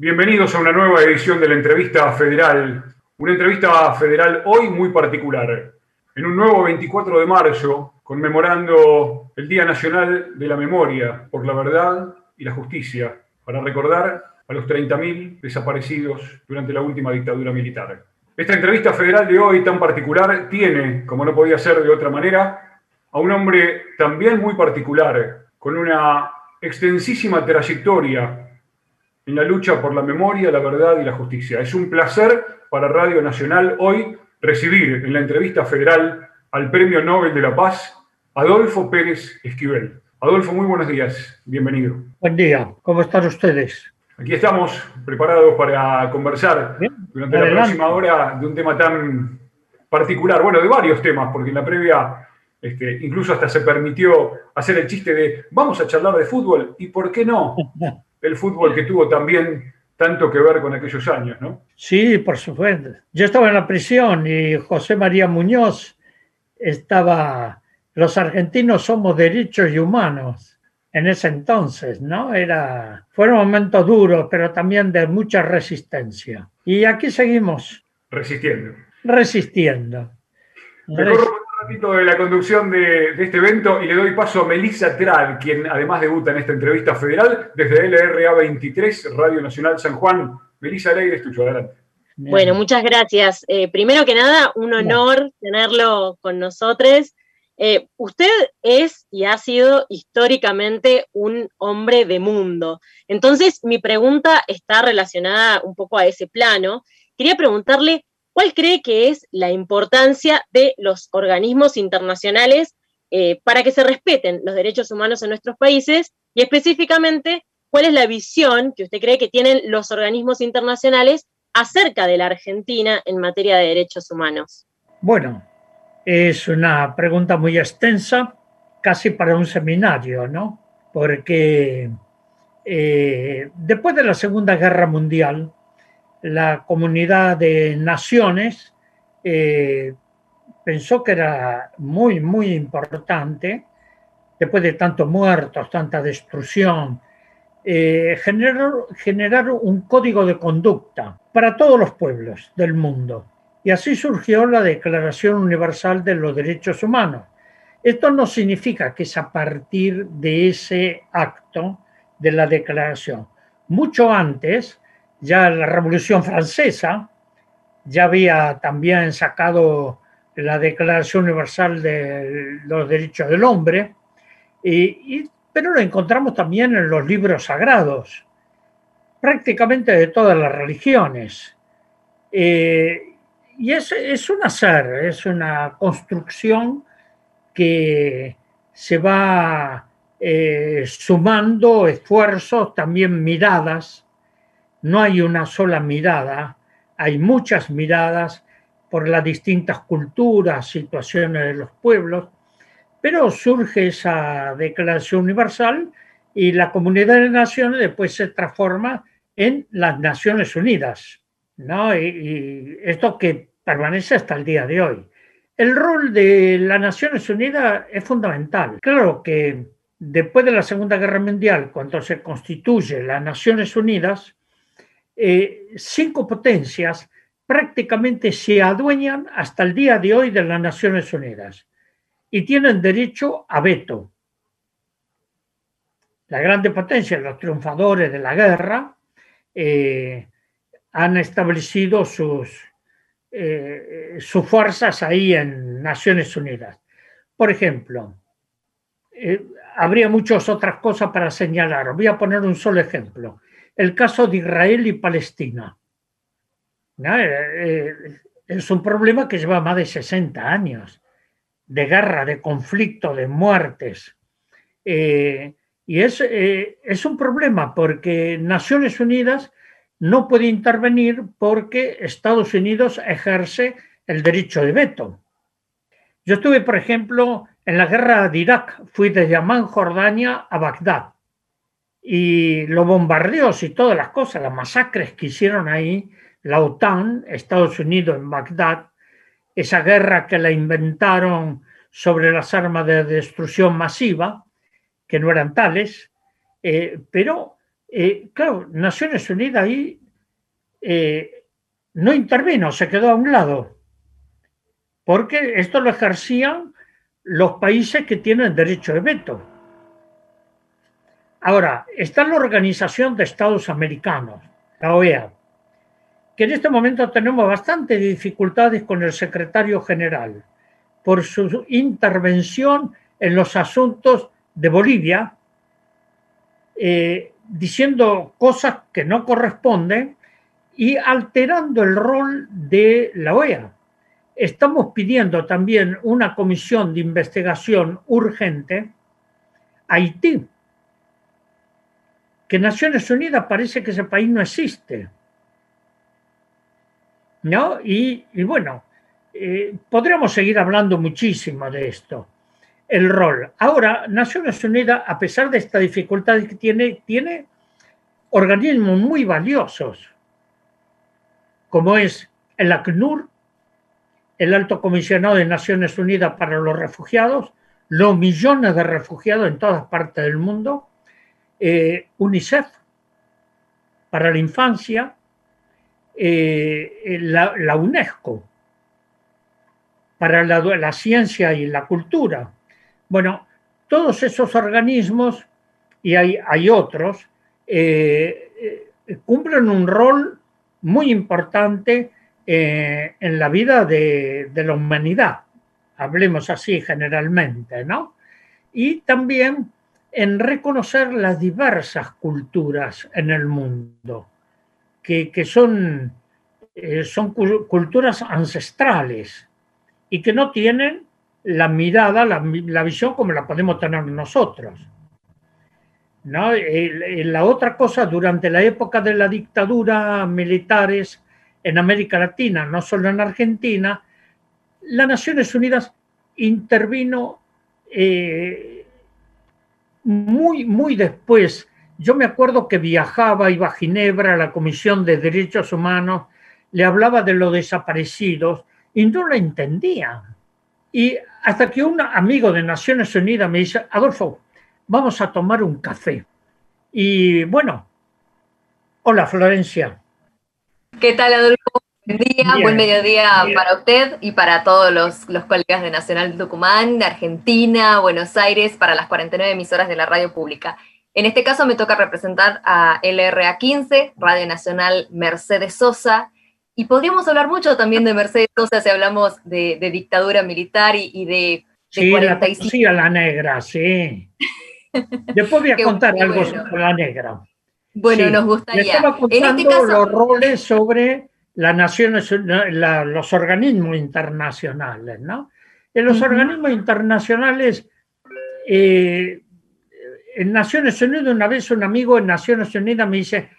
Bienvenidos a una nueva edición de la entrevista federal. Una entrevista federal hoy muy particular. En un nuevo 24 de marzo, conmemorando el Día Nacional de la Memoria por la Verdad y la Justicia, para recordar a los 30.000 desaparecidos durante la última dictadura militar. Esta entrevista federal de hoy tan particular tiene, como no podía ser de otra manera, a un hombre también muy particular, con una extensísima trayectoria en la lucha por la memoria, la verdad y la justicia. Es un placer para Radio Nacional hoy recibir en la entrevista federal al Premio Nobel de la Paz, Adolfo Pérez Esquivel. Adolfo, muy buenos días, bienvenido. Buen día, ¿cómo están ustedes? Aquí estamos preparados para conversar durante la próxima hora de un tema tan particular, bueno, de varios temas, porque en la previa este, incluso hasta se permitió hacer el chiste de vamos a charlar de fútbol y por qué no el fútbol que tuvo también tanto que ver con aquellos años, ¿no? Sí, por supuesto. Yo estaba en la prisión y José María Muñoz estaba, los argentinos somos derechos y humanos en ese entonces, ¿no? Era, fueron momentos duros, pero también de mucha resistencia. Y aquí seguimos. Resistiendo. Resistiendo. Resistiendo ratito de la conducción de, este evento y le doy paso a Melissa Trad, quien además debuta en esta entrevista federal desde LRA 23, Radio Nacional San Juan. Melissa, el aire es tuyo, adelante. Bueno, muchas gracias. Eh, primero que nada, un honor tenerlo con nosotros. Eh, usted es y ha sido históricamente un hombre de mundo. Entonces, mi pregunta está relacionada un poco a ese plano. Quería preguntarle ¿Cuál cree que es la importancia de los organismos internacionales eh, para que se respeten los derechos humanos en nuestros países? Y específicamente, ¿cuál es la visión que usted cree que tienen los organismos internacionales acerca de la Argentina en materia de derechos humanos? Bueno, es una pregunta muy extensa, casi para un seminario, ¿no? Porque eh, después de la Segunda Guerra Mundial, la comunidad de naciones eh, pensó que era muy, muy importante, después de tantos muertos, tanta destrucción, eh, generar, generar un código de conducta para todos los pueblos del mundo. Y así surgió la Declaración Universal de los Derechos Humanos. Esto no significa que es a partir de ese acto de la declaración. Mucho antes, ya la Revolución Francesa ya había también sacado la Declaración Universal de los Derechos del Hombre, y, pero lo encontramos también en los libros sagrados, prácticamente de todas las religiones. Eh, y es, es un hacer, es una construcción que se va eh, sumando esfuerzos, también miradas, no hay una sola mirada, hay muchas miradas por las distintas culturas, situaciones de los pueblos, pero surge esa Declaración Universal y la Comunidad de Naciones después se transforma en las Naciones Unidas, ¿no? y, esto que permanece hasta el día de hoy. El rol de las Naciones Unidas es fundamental. Claro que después de la Segunda Guerra Mundial, cuando se constituye las Naciones Unidas, eh, cinco potencias prácticamente se adueñan hasta el día de hoy de las Naciones Unidas y tienen derecho a veto. La grande potencia, los triunfadores de la guerra, eh, han establecido sus, eh, sus fuerzas ahí en Naciones Unidas. Por ejemplo, habría muchas otras cosas para señalar. Voy a poner un solo ejemplo el caso de Israel y Palestina. Eh, eh, es un problema que lleva más de 60 años de guerra, de conflicto, de muertes. Eh, y es, es un problema porque Naciones Unidas no puede intervenir porque Estados Unidos ejerce el derecho de veto. Yo estuve, por ejemplo, en la guerra de Irak, fui de Yamán, Jordania, a Bagdad y los bombardeos y todas las cosas, las masacres que hicieron ahí, la OTAN, Estados Unidos en Bagdad, esa guerra que la inventaron sobre las armas de destrucción masiva, que no eran tales, eh, pero Eh, claro, Naciones Unidas ahí eh, no intervino, se quedó a un lado, porque esto lo ejercían los países que tienen derecho de veto. Ahora, está la Organización de Estados Americanos, la OEA, que en este momento tenemos bastantes dificultades con el secretario general por su intervención en los asuntos de Bolivia, eh, diciendo cosas que no corresponden y alterando el rol de la OEA. Estamos pidiendo también una comisión de investigación urgente a Haití, que Naciones Unidas parece que ese país no existe. ¿No? Y, bueno, eh, podríamos seguir hablando muchísimo de esto el rol. Ahora, Naciones Unidas, a pesar de esta dificultad que tiene, tiene organismos muy valiosos, como es el ACNUR, el Alto Comisionado de Naciones Unidas para los Refugiados, los millones de refugiados en todas partes del mundo, eh, UNICEF para la infancia, eh, la, UNESCO para la ciencia y la cultura, bueno, todos esos organismos, y hay, otros, eh, cumplen un rol muy importante en la vida de, de, la humanidad, hablemos así generalmente, ¿no? Y también en reconocer las diversas culturas en el mundo, que, que son, son culturas ancestrales y que no tienen la mirada, la, visión como la podemos tener nosotros. ¿no? La otra cosa, durante la época de la dictadura militares en América Latina, no solo en Argentina, las Naciones Unidas intervino eh, muy, muy después. Yo me acuerdo que viajaba, iba a Ginebra, a la Comisión de Derechos Humanos, le hablaba de los desaparecidos y no lo entendían. Y hasta que un amigo de Naciones Unidas me dice, Adolfo, vamos a tomar un café. Y bueno, hola Florencia. ¿Qué tal Adolfo? Buen día, buen mediodía para usted y para todos los, colegas de Nacional de Tucumán, de Argentina, Buenos Aires, para las 49 emisoras de la radio pública. En este caso me toca representar a LRA 15, Radio Nacional Mercedes Sosa, y podríamos hablar mucho también de Mercedes Sosa si hablamos de, dictadura militar y, de, sí, 45. La, la negra, sí. Después voy a contar algo sobre la negra. Bueno, nos gustaría. Le estaba este contando los roles sobre las naciones, los organismos internacionales, ¿no? En los organismos internacionales, eh, en Naciones Unidas, una vez un amigo en Naciones Unidas me dice,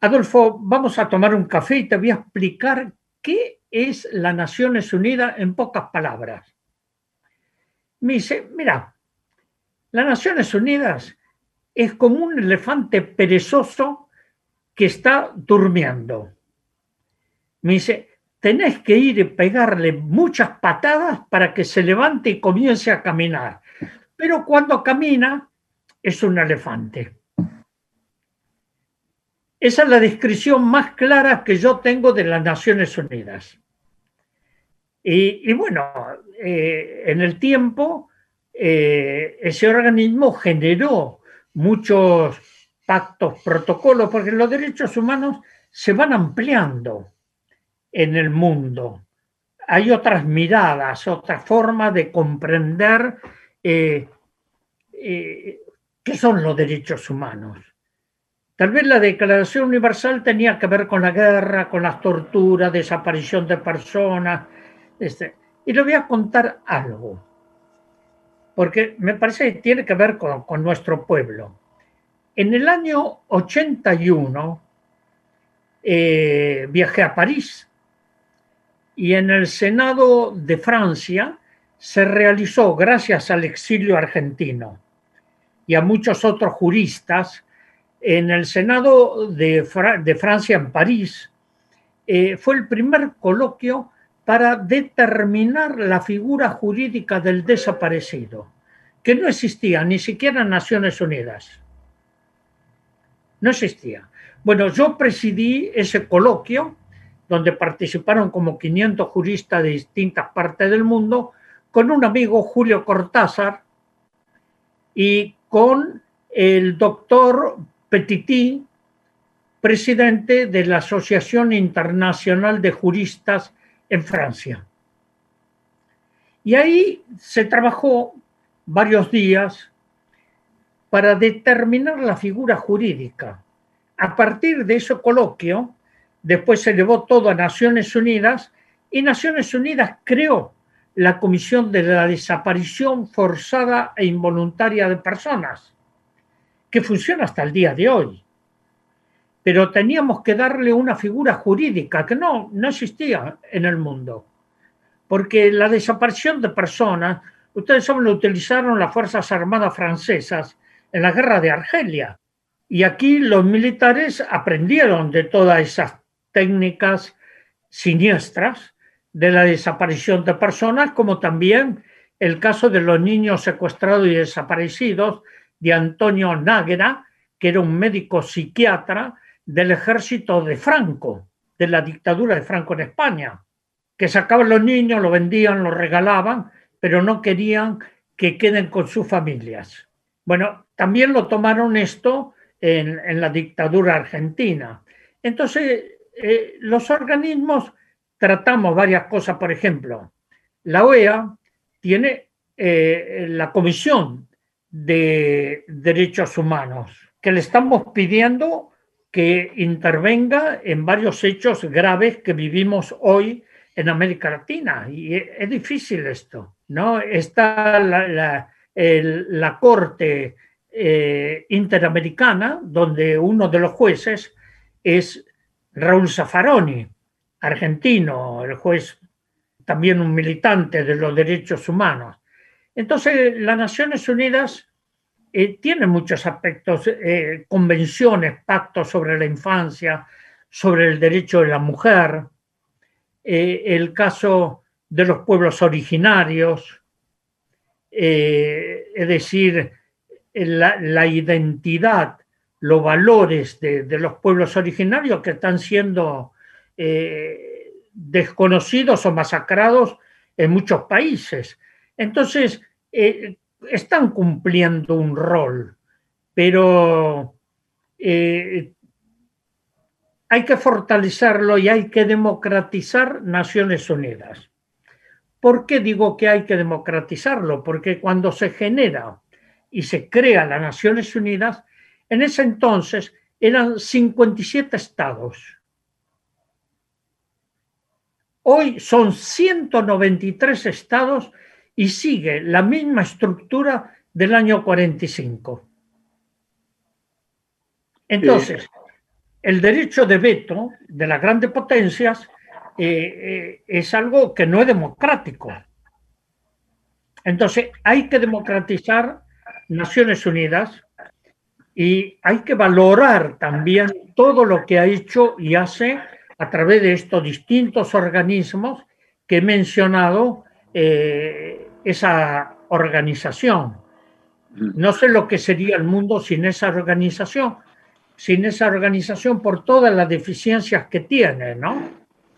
Adolfo, vamos a tomar un café y te voy a explicar qué es las Naciones Unidas en pocas palabras. Me dice, mira, las Naciones Unidas es como un elefante perezoso que está durmiendo. Me dice, tenés que ir y pegarle muchas patadas para que se levante y comience a caminar. Pero cuando camina es un elefante. Esa es la descripción más clara que yo tengo de las Naciones Unidas. Y, bueno, eh, en el tiempo eh, ese organismo generó muchos pactos, protocolos, porque los derechos humanos se van ampliando en el mundo. Hay otras miradas, otras formas de comprender eh, qué son los derechos humanos. Tal vez la Declaración Universal tenía que ver con la guerra, con las torturas, desaparición de personas. Este, y le voy a contar algo, porque me parece que tiene que ver con, nuestro pueblo. En el año 81 eh, viajé a París y en el Senado de Francia se realizó, gracias al exilio argentino y a muchos otros juristas, en el Senado de, Francia, en París, eh, fue el primer coloquio para determinar la figura jurídica del desaparecido, que no existía ni siquiera en Naciones Unidas. no existía. Bueno, yo presidí ese coloquio donde participaron como 500 juristas de distintas partes del mundo, con un amigo Julio Cortázar y con el doctor Petití, presidente de la Asociación Internacional de Juristas en Francia. Y ahí se trabajó varios días para determinar la figura jurídica. A partir de ese coloquio, después se llevó todo a Naciones Unidas y Naciones Unidas creó la Comisión de la Desaparición Forzada e Involuntaria de Personas, que funciona hasta el día de hoy. Pero teníamos que darle una figura jurídica que no, no existía en el mundo porque la desaparición de personas, ustedes saben, lo utilizaron las Fuerzas Armadas francesas en la guerra de Argelia. Y aquí los militares aprendieron de todas esas técnicas siniestras de la desaparición de personas, como también el caso de los niños secuestrados y desaparecidos de Antonio Náguera, que era un médico psiquiatra del ejército de Franco, de la dictadura de Franco en España que sacaban los niños, lo vendían, lo regalaban, pero no querían que queden con sus familias. Bueno, también lo tomaron esto en, la dictadura argentina. Entonces, eh, los organismos tratamos varias cosas, por ejemplo, la OEA tiene eh, la Comisión de Derechos Humanos, que le estamos pidiendo que intervenga en varios hechos graves que vivimos hoy en América Latina. Y es difícil esto, ¿no? Está la, la, Corte eh, Interamericana, donde uno de los jueces es Raúl Zaffaroni, argentino, el juez también un militante de los derechos humanos. Entonces, las Naciones Unidas eh, tiene muchos aspectos, eh, convenciones, pactos sobre la infancia, sobre el derecho de la mujer, eh, el caso de los pueblos originarios, es decir, la, identidad, los valores de, los pueblos originarios que están siendo eh, desconocidos o masacrados en muchos países. Entonces, están cumpliendo un rol, pero hay que fortalecerlo y hay que democratizar Naciones Unidas. ¿Por qué digo que hay que democratizarlo? Porque cuando se genera y se crea las Naciones Unidas, en ese entonces eran 57 estados. Hoy son 193 estados y sigue la misma estructura del año 45. Entonces, el derecho de veto de las grandes potencias eh, eh, es algo que no es democrático. Entonces, hay que democratizar Naciones Unidas y hay que valorar también todo lo que ha hecho y hace a través de estos distintos organismos que he mencionado eh, esa organización. No sé lo que sería el mundo sin esa organización, sin esa organización por todas las deficiencias que tiene, ¿no?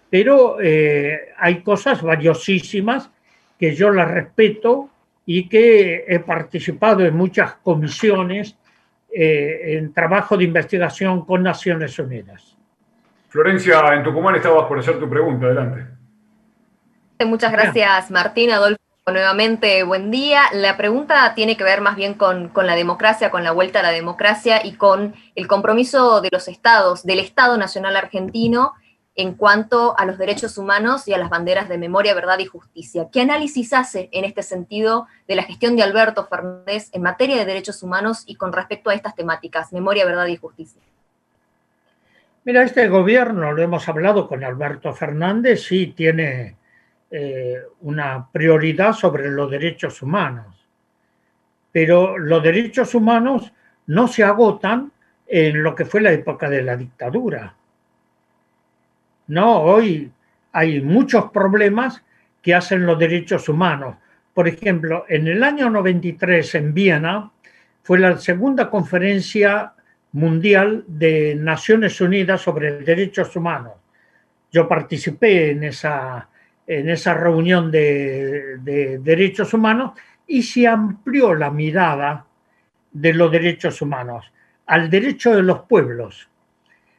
Pero eh, hay cosas valiosísimas que yo las respeto y que he participado en muchas comisiones eh, en trabajo de investigación con Naciones Unidas. Florencia, en Tucumán estabas por hacer tu pregunta, adelante. Muchas gracias, Martín, Adolfo nuevamente, buen día. La pregunta tiene que ver más bien con, la democracia, con la vuelta a la democracia y con el compromiso de los estados, del Estado Nacional Argentino en cuanto a los derechos humanos y a las banderas de memoria, verdad y justicia. ¿Qué análisis hace en este sentido de la gestión de Alberto Fernández en materia de derechos humanos y con respecto a estas temáticas, memoria, verdad y justicia? Mira, este gobierno, lo hemos hablado con Alberto Fernández, sí tiene eh, una prioridad sobre los derechos humanos. Pero los derechos humanos no se agotan en lo que fue la época de la dictadura. No, hoy hay muchos problemas que hacen los derechos humanos. Por ejemplo, en el año 93 en Viena fue la segunda conferencia Mundial de Naciones Unidas sobre Derechos Humanos. Yo participé en esa, en esa reunión de, de derechos humanos y se amplió la mirada de los derechos humanos al derecho de los pueblos.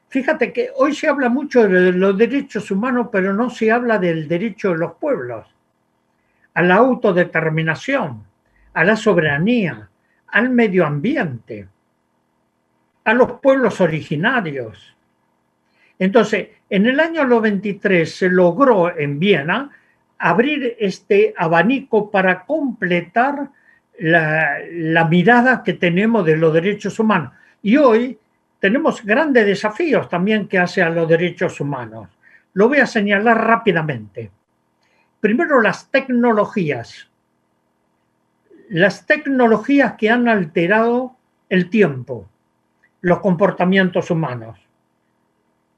Fíjate que hoy se habla mucho de los derechos humanos, pero no se habla del derecho de los pueblos, a la autodeterminación, a la soberanía, al medio ambiente, a los pueblos originarios. Entonces, en el año 93 se logró en Viena abrir este abanico para completar la, la mirada que tenemos de los derechos humanos. Y hoy tenemos grandes desafíos también que hace a los derechos humanos. Lo voy a señalar rápidamente. Primero, las tecnologías. Las tecnologías que han alterado el tiempo, los comportamientos humanos.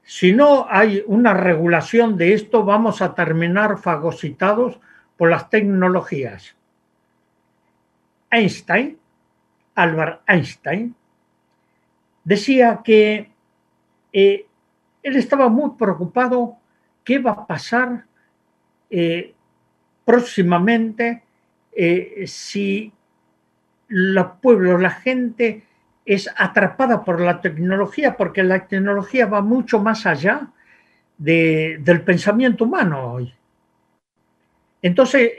Si no hay una regulación de esto, vamos a terminar fagocitados por las tecnologías. Einstein, Albert Einstein, decía que eh, él estaba muy preocupado qué va a pasar eh, próximamente eh, si los pueblos, la gente es atrapada por la tecnología, porque la tecnología va mucho más allá del pensamiento humano hoy. Entonces,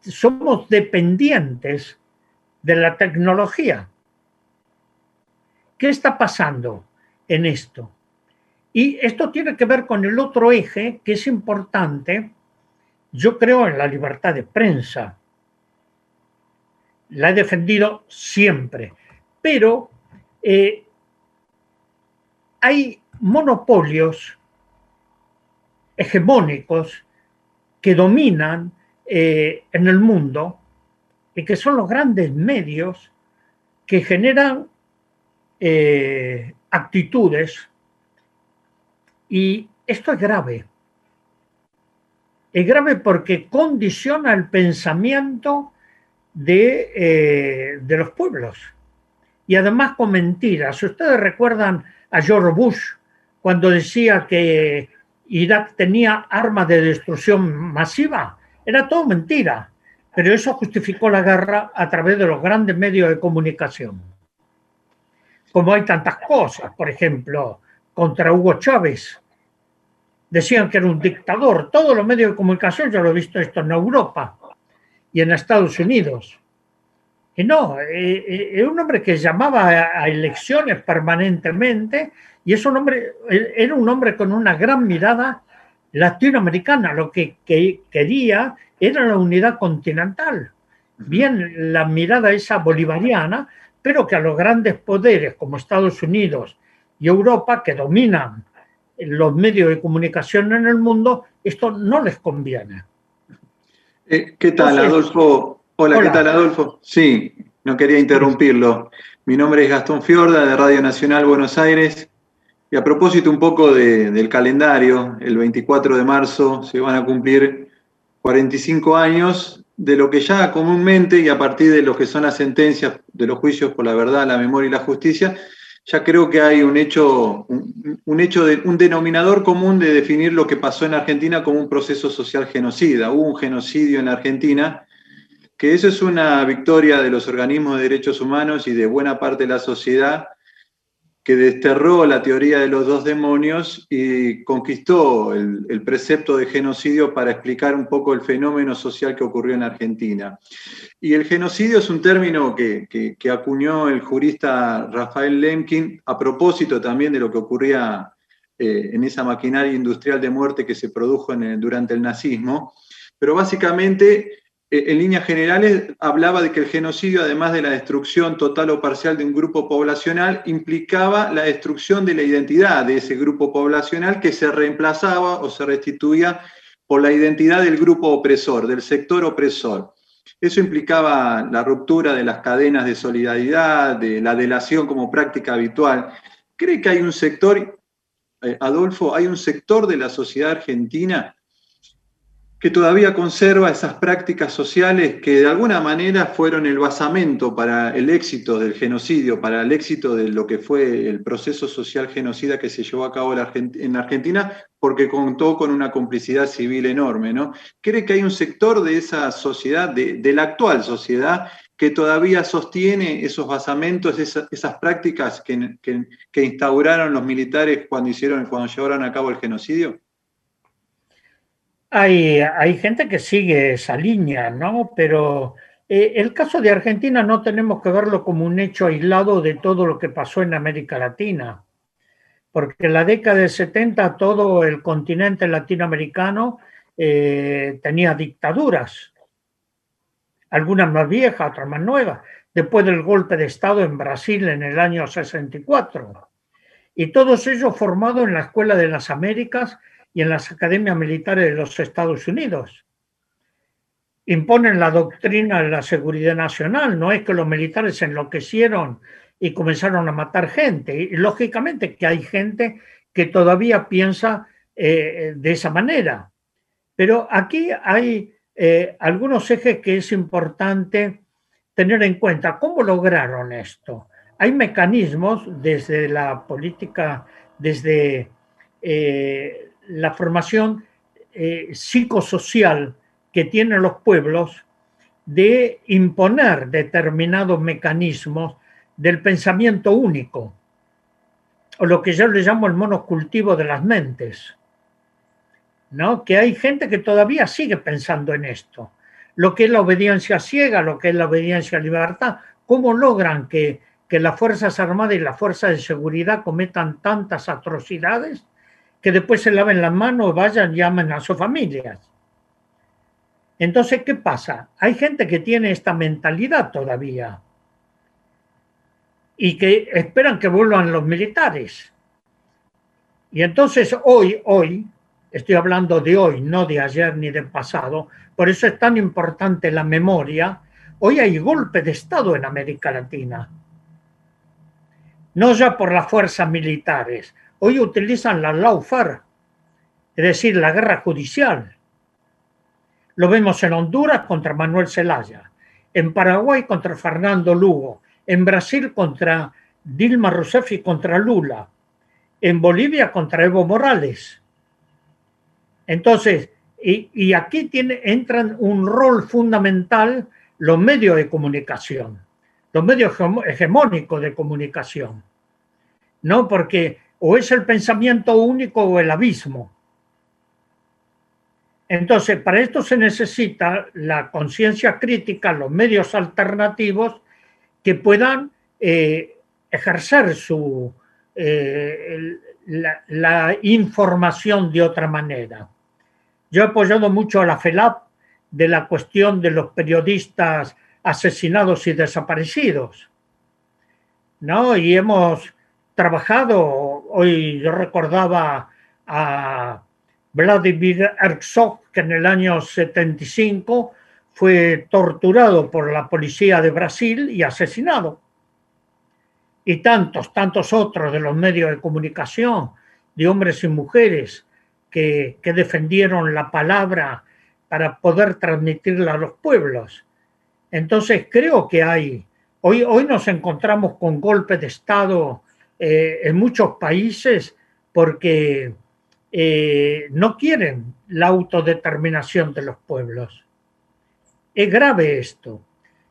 somos dependientes de la tecnología. ¿Qué está pasando en esto? Y esto tiene que ver con el otro eje que es importante. Yo creo en la libertad de prensa. La he defendido siempre. Pero eh, hay monopolios hegemónicos que dominan eh, en el mundo y que son los grandes medios que generan eh, actitudes y esto es grave. Es grave porque condiciona el pensamiento de, eh, de los pueblos. Y además con mentiras. Ustedes recuerdan a George Bush cuando decía que Irak tenía armas de destrucción masiva. Era todo mentira. Pero eso justificó la guerra a través de los grandes medios de comunicación como hay tantas cosas, por ejemplo, contra Hugo Chávez. Decían que era un dictador. Todos los medios de comunicación, yo lo he visto esto en Europa y en Estados Unidos. Y no, eh, eh, es un hombre que llamaba a elecciones permanentemente y es un hombre, era un hombre con una gran mirada latinoamericana. Lo que, que quería era la unidad continental. Bien, la mirada esa bolivariana, pero que a los grandes poderes como Estados Unidos y Europa, que dominan los medios de comunicación en el mundo, esto no les conviene. Eh, ¿Qué tal, Adolfo? Hola, ¿qué tal, Adolfo? Sí, no quería interrumpirlo. Mi nombre es Gastón Fiorda, de Radio Nacional Buenos Aires. Y a propósito un poco del calendario, el 24 de marzo se van a cumplir 45 años de lo que ya comúnmente y a partir de lo que son las sentencias de los juicios por la verdad, la memoria y la justicia, ya creo que hay un hecho, un, hecho de, un denominador común de definir lo que pasó en Argentina como un proceso social genocida. Hubo un genocidio en Argentina, que eso es una victoria de los organismos de derechos humanos y de buena parte de la sociedad que desterró la teoría de los dos demonios y conquistó el, precepto de genocidio para explicar un poco el fenómeno social que ocurrió en Argentina. Y el genocidio es un término que, acuñó el jurista Rafael Lemkin a propósito también de lo que ocurría eh, en esa maquinaria industrial de muerte que se produjo durante el nazismo, pero básicamente en líneas generales hablaba de que el genocidio, además de la destrucción total o parcial de un grupo poblacional, implicaba la destrucción de la identidad de ese grupo poblacional que se reemplazaba o se restituía por la identidad del grupo opresor, del sector opresor. Eso implicaba la ruptura de las cadenas de solidaridad, de la delación como práctica habitual. ¿Cree que hay un sector, eh, Adolfo, hay un sector de la sociedad argentina que todavía conserva esas prácticas sociales que de alguna manera fueron el basamento para el éxito del genocidio, para el éxito de lo que fue el proceso social genocida que se llevó a cabo en Argentina, porque contó con una complicidad civil enorme. ¿no? ¿Cree que hay un sector de esa sociedad, de, la actual sociedad, que todavía sostiene esos basamentos, esas, prácticas que, que, instauraron los militares cuando, hicieron, cuando llevaron a cabo el genocidio? Hay, hay gente que sigue esa línea, ¿no? Pero eh, el caso de Argentina no tenemos que verlo como un hecho aislado de todo lo que pasó en América Latina, porque en la década de 70 todo el continente latinoamericano eh, tenía dictaduras, algunas más viejas, otras más nuevas, después del golpe de Estado en Brasil en el año 64. Y todos ellos formados en la Escuela de las Américas y en las academias militares de los Estados Unidos. Imponen la doctrina de la seguridad nacional, no es que los militares se enloquecieron y comenzaron a matar gente. Y lógicamente que hay gente que todavía piensa eh, de esa manera. Pero aquí hay eh, algunos ejes que es importante tener en cuenta. ¿Cómo lograron esto? Hay mecanismos desde la política, desde eh, la formación eh, psicosocial que tienen los pueblos de imponer determinados mecanismos del pensamiento único, o lo que yo le llamo el monocultivo de las mentes. ¿no? Que hay gente que todavía sigue pensando en esto. Lo que es la obediencia ciega, lo que es la obediencia a libertad, ¿cómo logran que, que las Fuerzas Armadas y las Fuerzas de Seguridad cometan tantas atrocidades que después se laven las manos, vayan, llamen a sus familias. Entonces, ¿qué pasa? Hay gente que tiene esta mentalidad todavía y que esperan que vuelvan los militares. Y entonces hoy, hoy, estoy hablando de hoy, no de ayer ni del pasado, por eso es tan importante la memoria, hoy hay golpe de Estado en América Latina. No ya por las fuerzas militares, Hoy utilizan la lawfare, es decir, la guerra judicial. Lo vemos en Honduras contra Manuel Zelaya, en Paraguay contra Fernando Lugo, en Brasil contra Dilma Rousseff y contra Lula, en Bolivia contra Evo Morales. Entonces, y, aquí tiene, entran un rol fundamental los medios de comunicación, los medios hegemónicos de comunicación. ¿No? Porque o es el pensamiento único o el abismo. Entonces, para esto se necesita la conciencia crítica, los medios alternativos que puedan eh, ejercer su, eh, la, información de otra manera. Yo he apoyado mucho a la FELAP de la cuestión de los periodistas asesinados y desaparecidos. ¿no? Y hemos trabajado. Hoy yo recordaba a Vladimir Herzog, que en el año 75 fue torturado por la policía de Brasil y asesinado. Y tantos, tantos otros de los medios de comunicación, de hombres y mujeres que, que defendieron la palabra para poder transmitirla a los pueblos. Entonces creo que hay, hoy, hoy nos encontramos con golpes de Estado eh, en muchos países porque eh, no quieren la autodeterminación de los pueblos. Es grave esto.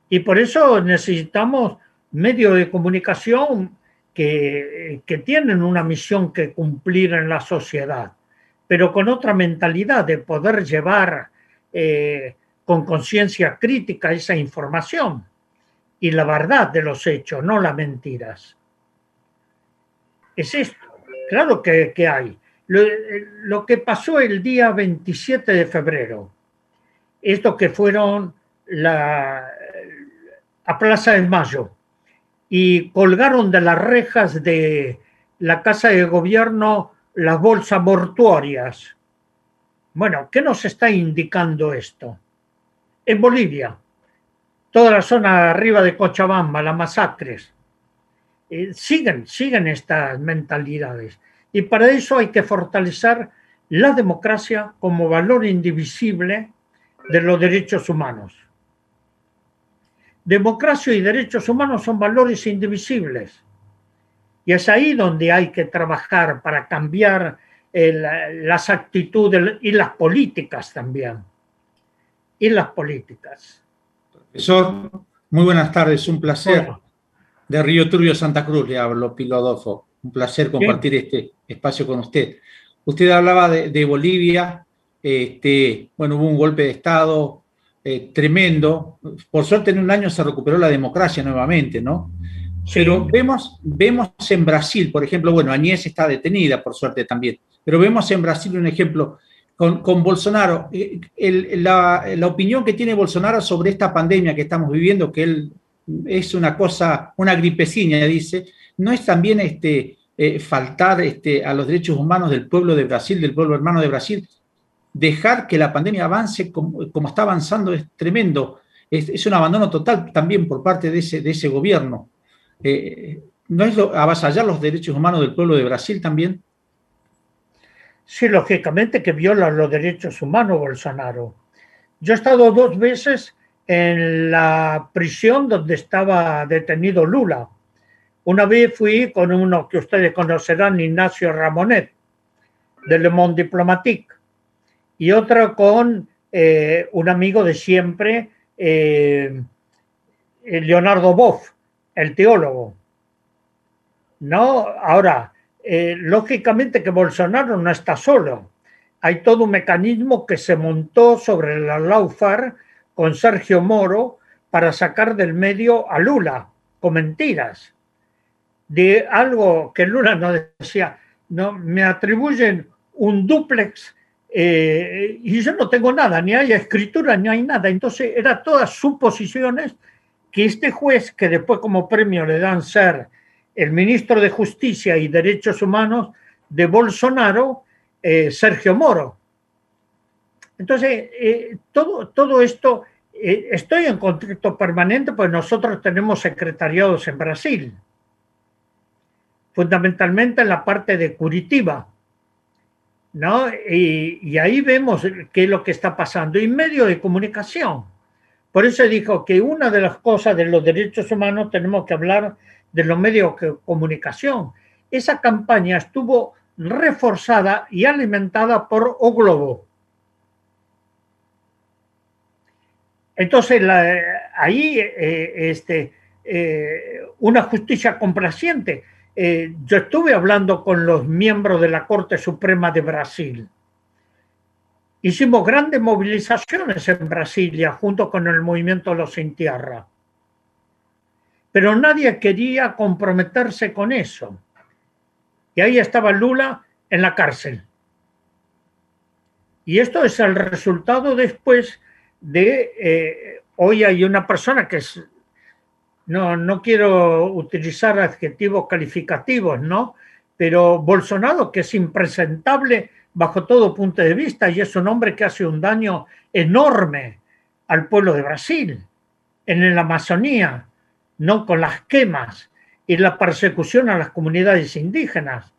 Y por eso necesitamos medios de comunicación que, tienen una misión que cumplir en la sociedad, pero con otra mentalidad de poder llevar eh, con conciencia crítica esa información y la verdad de los hechos, no las mentiras es esto. Claro que, hay. Lo, que pasó el día 27 de febrero, esto que fueron la, a Plaza del Mayo y colgaron de las rejas de la Casa de Gobierno las bolsas mortuorias. Bueno, ¿qué nos está indicando esto? En Bolivia, toda la zona arriba de Cochabamba, las masacres, eh, siguen, siguen estas mentalidades. Y para eso hay que fortalecer la democracia como valor indivisible de los derechos humanos. Democracia y derechos humanos son valores indivisibles. Y es ahí donde hay que trabajar para cambiar las actitudes y las políticas también. Y las políticas. Profesor, muy buenas tardes, un placer. De Río Turbio, Santa Cruz, le hablo, Pilo Adolfo. Un placer compartir este espacio con usted. Usted hablaba de, Bolivia, este, bueno, hubo un golpe de Estado eh, tremendo. Por suerte en un año se recuperó la democracia nuevamente, ¿no? Pero vemos, vemos en Brasil, por ejemplo, bueno, Añez está detenida, por suerte también, pero vemos en Brasil un ejemplo con, Bolsonaro. Eh, la, la, opinión que tiene Bolsonaro sobre esta pandemia que estamos viviendo, que él es una cosa, una gripecina, dice, no es también este, eh, faltar este, a los derechos humanos del pueblo de Brasil, del pueblo hermano de Brasil, dejar que la pandemia avance como, está avanzando es tremendo. Es, un abandono total también por parte de ese, de ese gobierno. Eh, ¿No es avasallar los derechos humanos del pueblo de Brasil también? Sí, lógicamente que viola los derechos humanos Bolsonaro. Yo he estado dos veces en la prisión donde estaba detenido Lula. Una vez fui con uno que ustedes conocerán, Ignacio Ramonet, de Le Monde Diplomatique, y otra con eh, un amigo de siempre, eh, Leonardo Boff, el teólogo. No, ahora, eh, lógicamente que Bolsonaro no está solo. Hay todo un mecanismo que se montó sobre la Laufar con Sergio Moro para sacar del medio a Lula con mentiras de algo que Lula no decía, no me atribuyen un duplex eh, y yo no tengo nada, ni hay escritura, ni hay nada. Entonces eran todas suposiciones que este juez, que después como premio le dan ser el ministro de Justicia y Derechos Humanos de Bolsonaro, eh, Sergio Moro. Entonces, eh, todo, todo esto, eh, estoy en contacto permanente, pues nosotros tenemos secretariados en Brasil, fundamentalmente en la parte de Curitiba, ¿no? Y, ahí vemos qué es lo que está pasando. Y medio de comunicación. Por eso dijo que una de las cosas de los derechos humanos tenemos que hablar de los medios de comunicación. Esa campaña estuvo reforzada y alimentada por O Globo. Entonces, ahí eh, este, eh, una justicia complaciente. Eh, yo estuve hablando con los miembros de la Corte Suprema de Brasil. Hicimos grandes movilizaciones en Brasilia junto con el movimiento Los Sin Tierra. Pero nadie quería comprometerse con eso. Y ahí estaba Lula en la cárcel. Y esto es el resultado después de, eh, hoy hay una persona que es, no, no quiero utilizar adjetivos calificativos, ¿no? Pero Bolsonaro, que es impresentable bajo todo punto de vista y es un hombre que hace un daño enorme al pueblo de Brasil, en la Amazonía, no con las quemas y la persecución a las comunidades indígenas.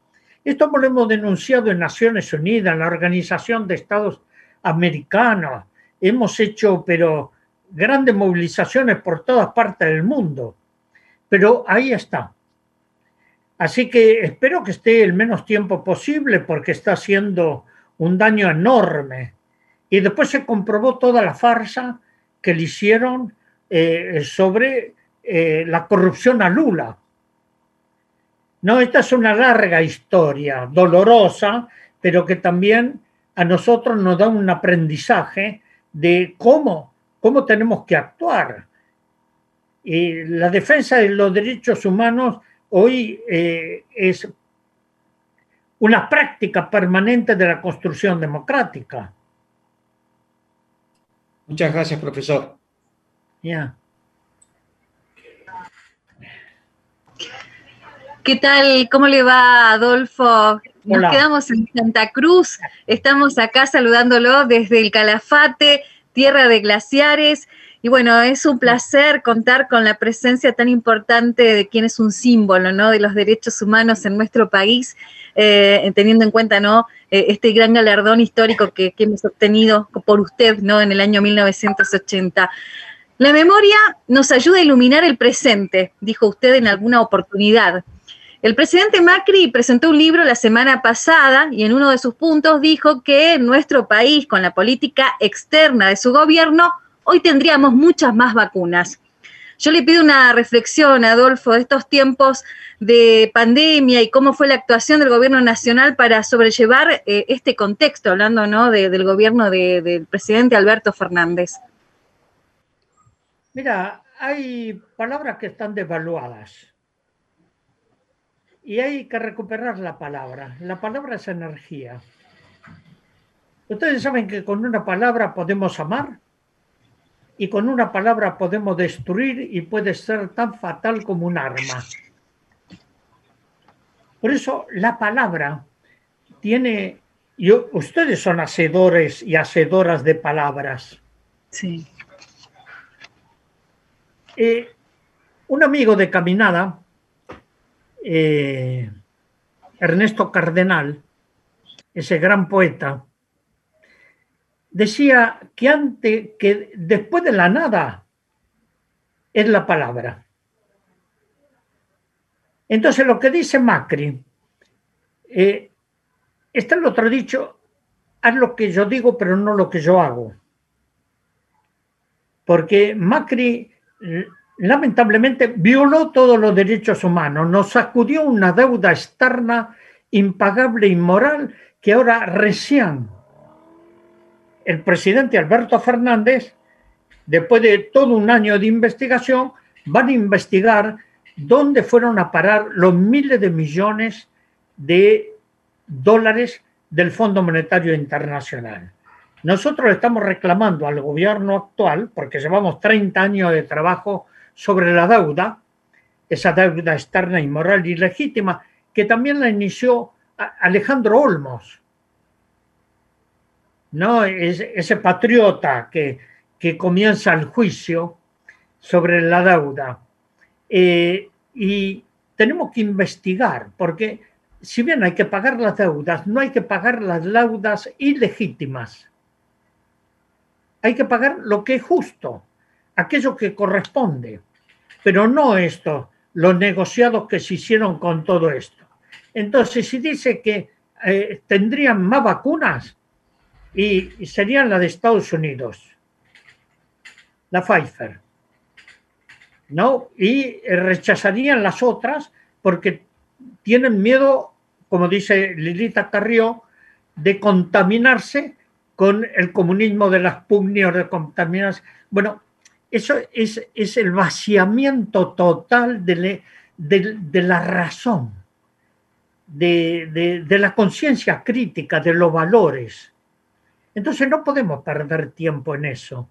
Esto lo hemos denunciado en Naciones Unidas, en la Organización de Estados Americanos, hemos hecho, pero grandes movilizaciones por todas partes del mundo. Pero ahí está. Así que espero que esté el menos tiempo posible porque está haciendo un daño enorme. Y después se comprobó toda la farsa que le hicieron eh, sobre eh, la corrupción a Lula. No, esta es una larga historia, dolorosa, pero que también a nosotros nos da un aprendizaje de cómo, cómo tenemos que actuar. Y la defensa de los derechos humanos hoy eh, es una práctica permanente de la construcción democrática. Muchas gracias, profesor. Ya. ¿Qué tal? ¿Cómo le va, Adolfo? Nos quedamos en Santa Cruz, estamos acá saludándolo desde el Calafate, tierra de glaciares, Y bueno, es un placer contar con la presencia tan importante de quien es un símbolo, ¿no? De los derechos humanos en nuestro país, eh, teniendo en cuenta, ¿no? Eh, este gran galardón histórico que, que, hemos obtenido por usted, ¿no? En el año 1980. La memoria nos ayuda a iluminar el presente, dijo usted en alguna oportunidad. El presidente Macri presentó un libro la semana pasada y en uno de sus puntos dijo que nuestro país, con la política externa de su gobierno, hoy tendríamos muchas más vacunas. Yo le pido una reflexión, Adolfo, de estos tiempos de pandemia y cómo fue la actuación del gobierno nacional para sobrellevar eh, este contexto, hablando ¿no? del gobierno del presidente Alberto Fernández. Mira, hay palabras que están devaluadas y hay que recuperar la palabra. La palabra es energía. Ustedes saben que con una palabra podemos amar y con una palabra podemos destruir y puede ser tan fatal como un arma. Por eso la palabra tiene, yo, ustedes son hacedores y hacedoras de palabras. Sí. Eh, un amigo de caminada eh, Ernesto Cardenal, ese gran poeta, decía que antes, que después de la nada es la palabra. Entonces lo que dice Macri, eh, está el otro dicho, haz lo que yo digo, pero no lo que yo hago. Porque Macri lamentablemente violó todos los derechos humanos, nos sacudió una deuda externa impagable, inmoral, que ahora recién el presidente Alberto Fernández, después de todo un año de investigación, van a investigar dónde fueron a parar los miles de millones de dólares del Fondo Monetario Internacional. Nosotros estamos reclamando al gobierno actual, porque llevamos 30 años de trabajo sobre la deuda, esa deuda externa, inmoral y legítima, que también la inició Alejandro Olmos, ¿no? ese patriota que, que comienza el juicio sobre la deuda. Eh, y tenemos que investigar, porque si bien hay que pagar las deudas, no hay que pagar las deudas ilegítimas. Hay que pagar lo que es justo, aquello que corresponde pero no esto, los negociados que se hicieron con todo esto. Entonces, si dice que eh, tendrían más vacunas y, serían la de Estados Unidos, la Pfizer, ¿no? Y rechazarían las otras porque tienen miedo, como dice Lilita Carrió, de contaminarse con el comunismo de las pugnios de contaminarse. Bueno, eso es, el vaciamiento total de, la razón, de, la conciencia crítica, de los valores. Entonces no podemos perder tiempo en eso.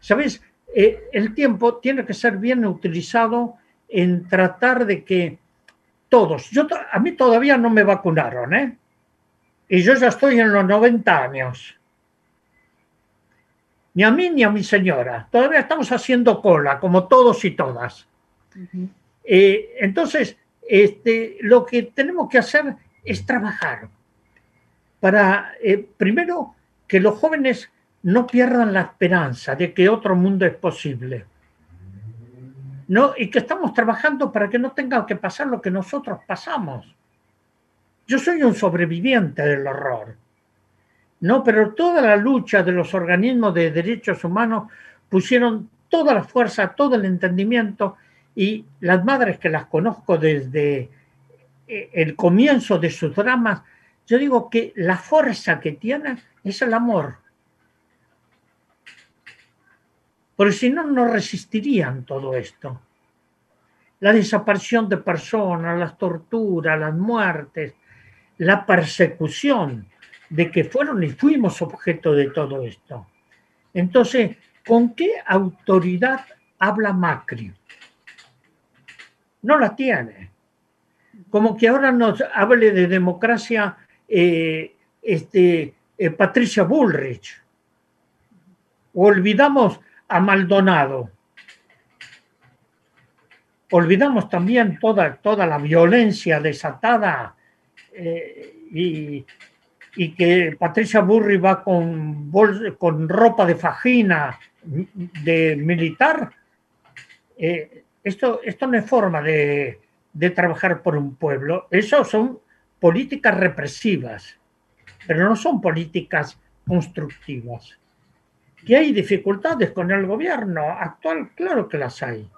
¿Sabes? Eh, el tiempo tiene que ser bien utilizado en tratar de que todos, yo, a mí todavía no me vacunaron, ¿eh? Y yo ya estoy en los 90 años ni a mí ni a mi señora. Todavía estamos haciendo cola, como todos y todas. Eh, entonces, este, lo que tenemos que hacer es trabajar para, eh, primero, que los jóvenes no pierdan la esperanza de que otro mundo es posible. ¿no? Y que estamos trabajando para que no tengan que pasar lo que nosotros pasamos. Yo soy un sobreviviente del horror. No, pero toda la lucha de los organismos de derechos humanos pusieron toda la fuerza, todo el entendimiento y las madres que las conozco desde eh, el comienzo de sus dramas, yo digo que la fuerza que tienen es el amor. Porque si no, no resistirían todo esto. La desaparición de personas, las torturas, las muertes, la persecución de que fueron y fuimos objeto de todo esto. Entonces, ¿con qué autoridad habla Macri? No la tiene. Como que ahora nos hable de democracia eh, este, eh, Patricia Bullrich. olvidamos a Maldonado. Olvidamos también toda, toda la violencia desatada eh, y, que Patricia Burri va con, con ropa de fajina de militar. Eh, esto, esto no es forma de, de trabajar por un pueblo. Eso son políticas represivas, pero no son políticas constructivas. ¿Que hay dificultades con el gobierno actual? Claro que las hay.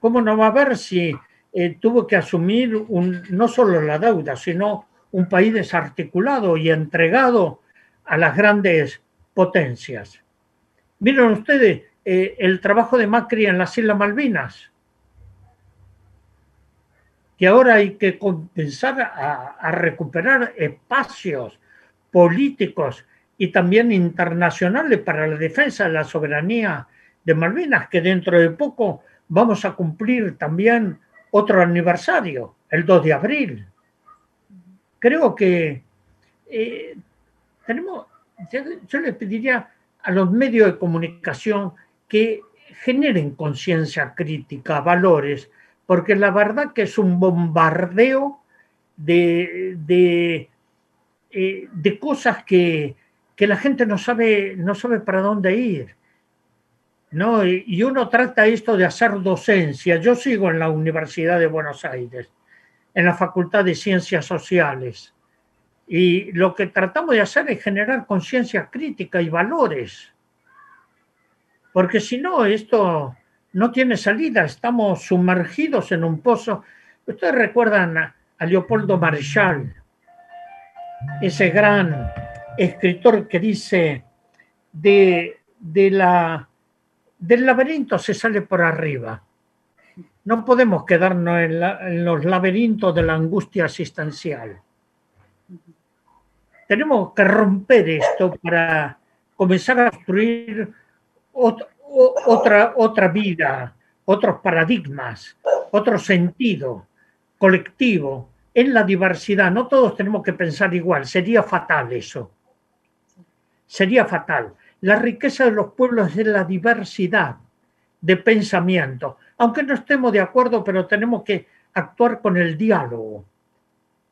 ¿Cómo no va a haber si eh, tuvo que asumir un, no solo la deuda, sino un país desarticulado y entregado a las grandes potencias? Miren ustedes eh, el trabajo de Macri en las Islas Malvinas, que ahora hay que compensar a recuperar espacios políticos y también internacionales para la defensa de la soberanía de Malvinas, que dentro de poco vamos a cumplir también otro aniversario, el 2 de abril. Creo que eh, tenemos, yo le pediría a los medios de comunicación que generen conciencia crítica, valores, porque la verdad que es un bombardeo de, de, eh, de cosas que, que la gente no sabe, no sabe para dónde ir. ¿no? Y uno trata esto de hacer docencia. Yo sigo en la Universidad de Buenos Aires, en la Facultad de Ciencias Sociales. Y lo que tratamos de hacer es generar conciencia crítica y valores. Porque si no, esto no tiene salida. Estamos sumergidos en un pozo. Ustedes recuerdan a, Leopoldo Marechal, ese gran escritor que dice de, la, del laberinto se sale por arriba. No podemos quedarnos en, los laberintos de la angustia asistencial. Tenemos que romper esto para comenzar a construir otra, otra vida, otros paradigmas, otro sentido colectivo en la diversidad. No todos tenemos que pensar igual, sería fatal eso sería fatal. La riqueza de los pueblos es la diversidad de pensamiento. Aunque no estemos de acuerdo, pero tenemos que actuar con el diálogo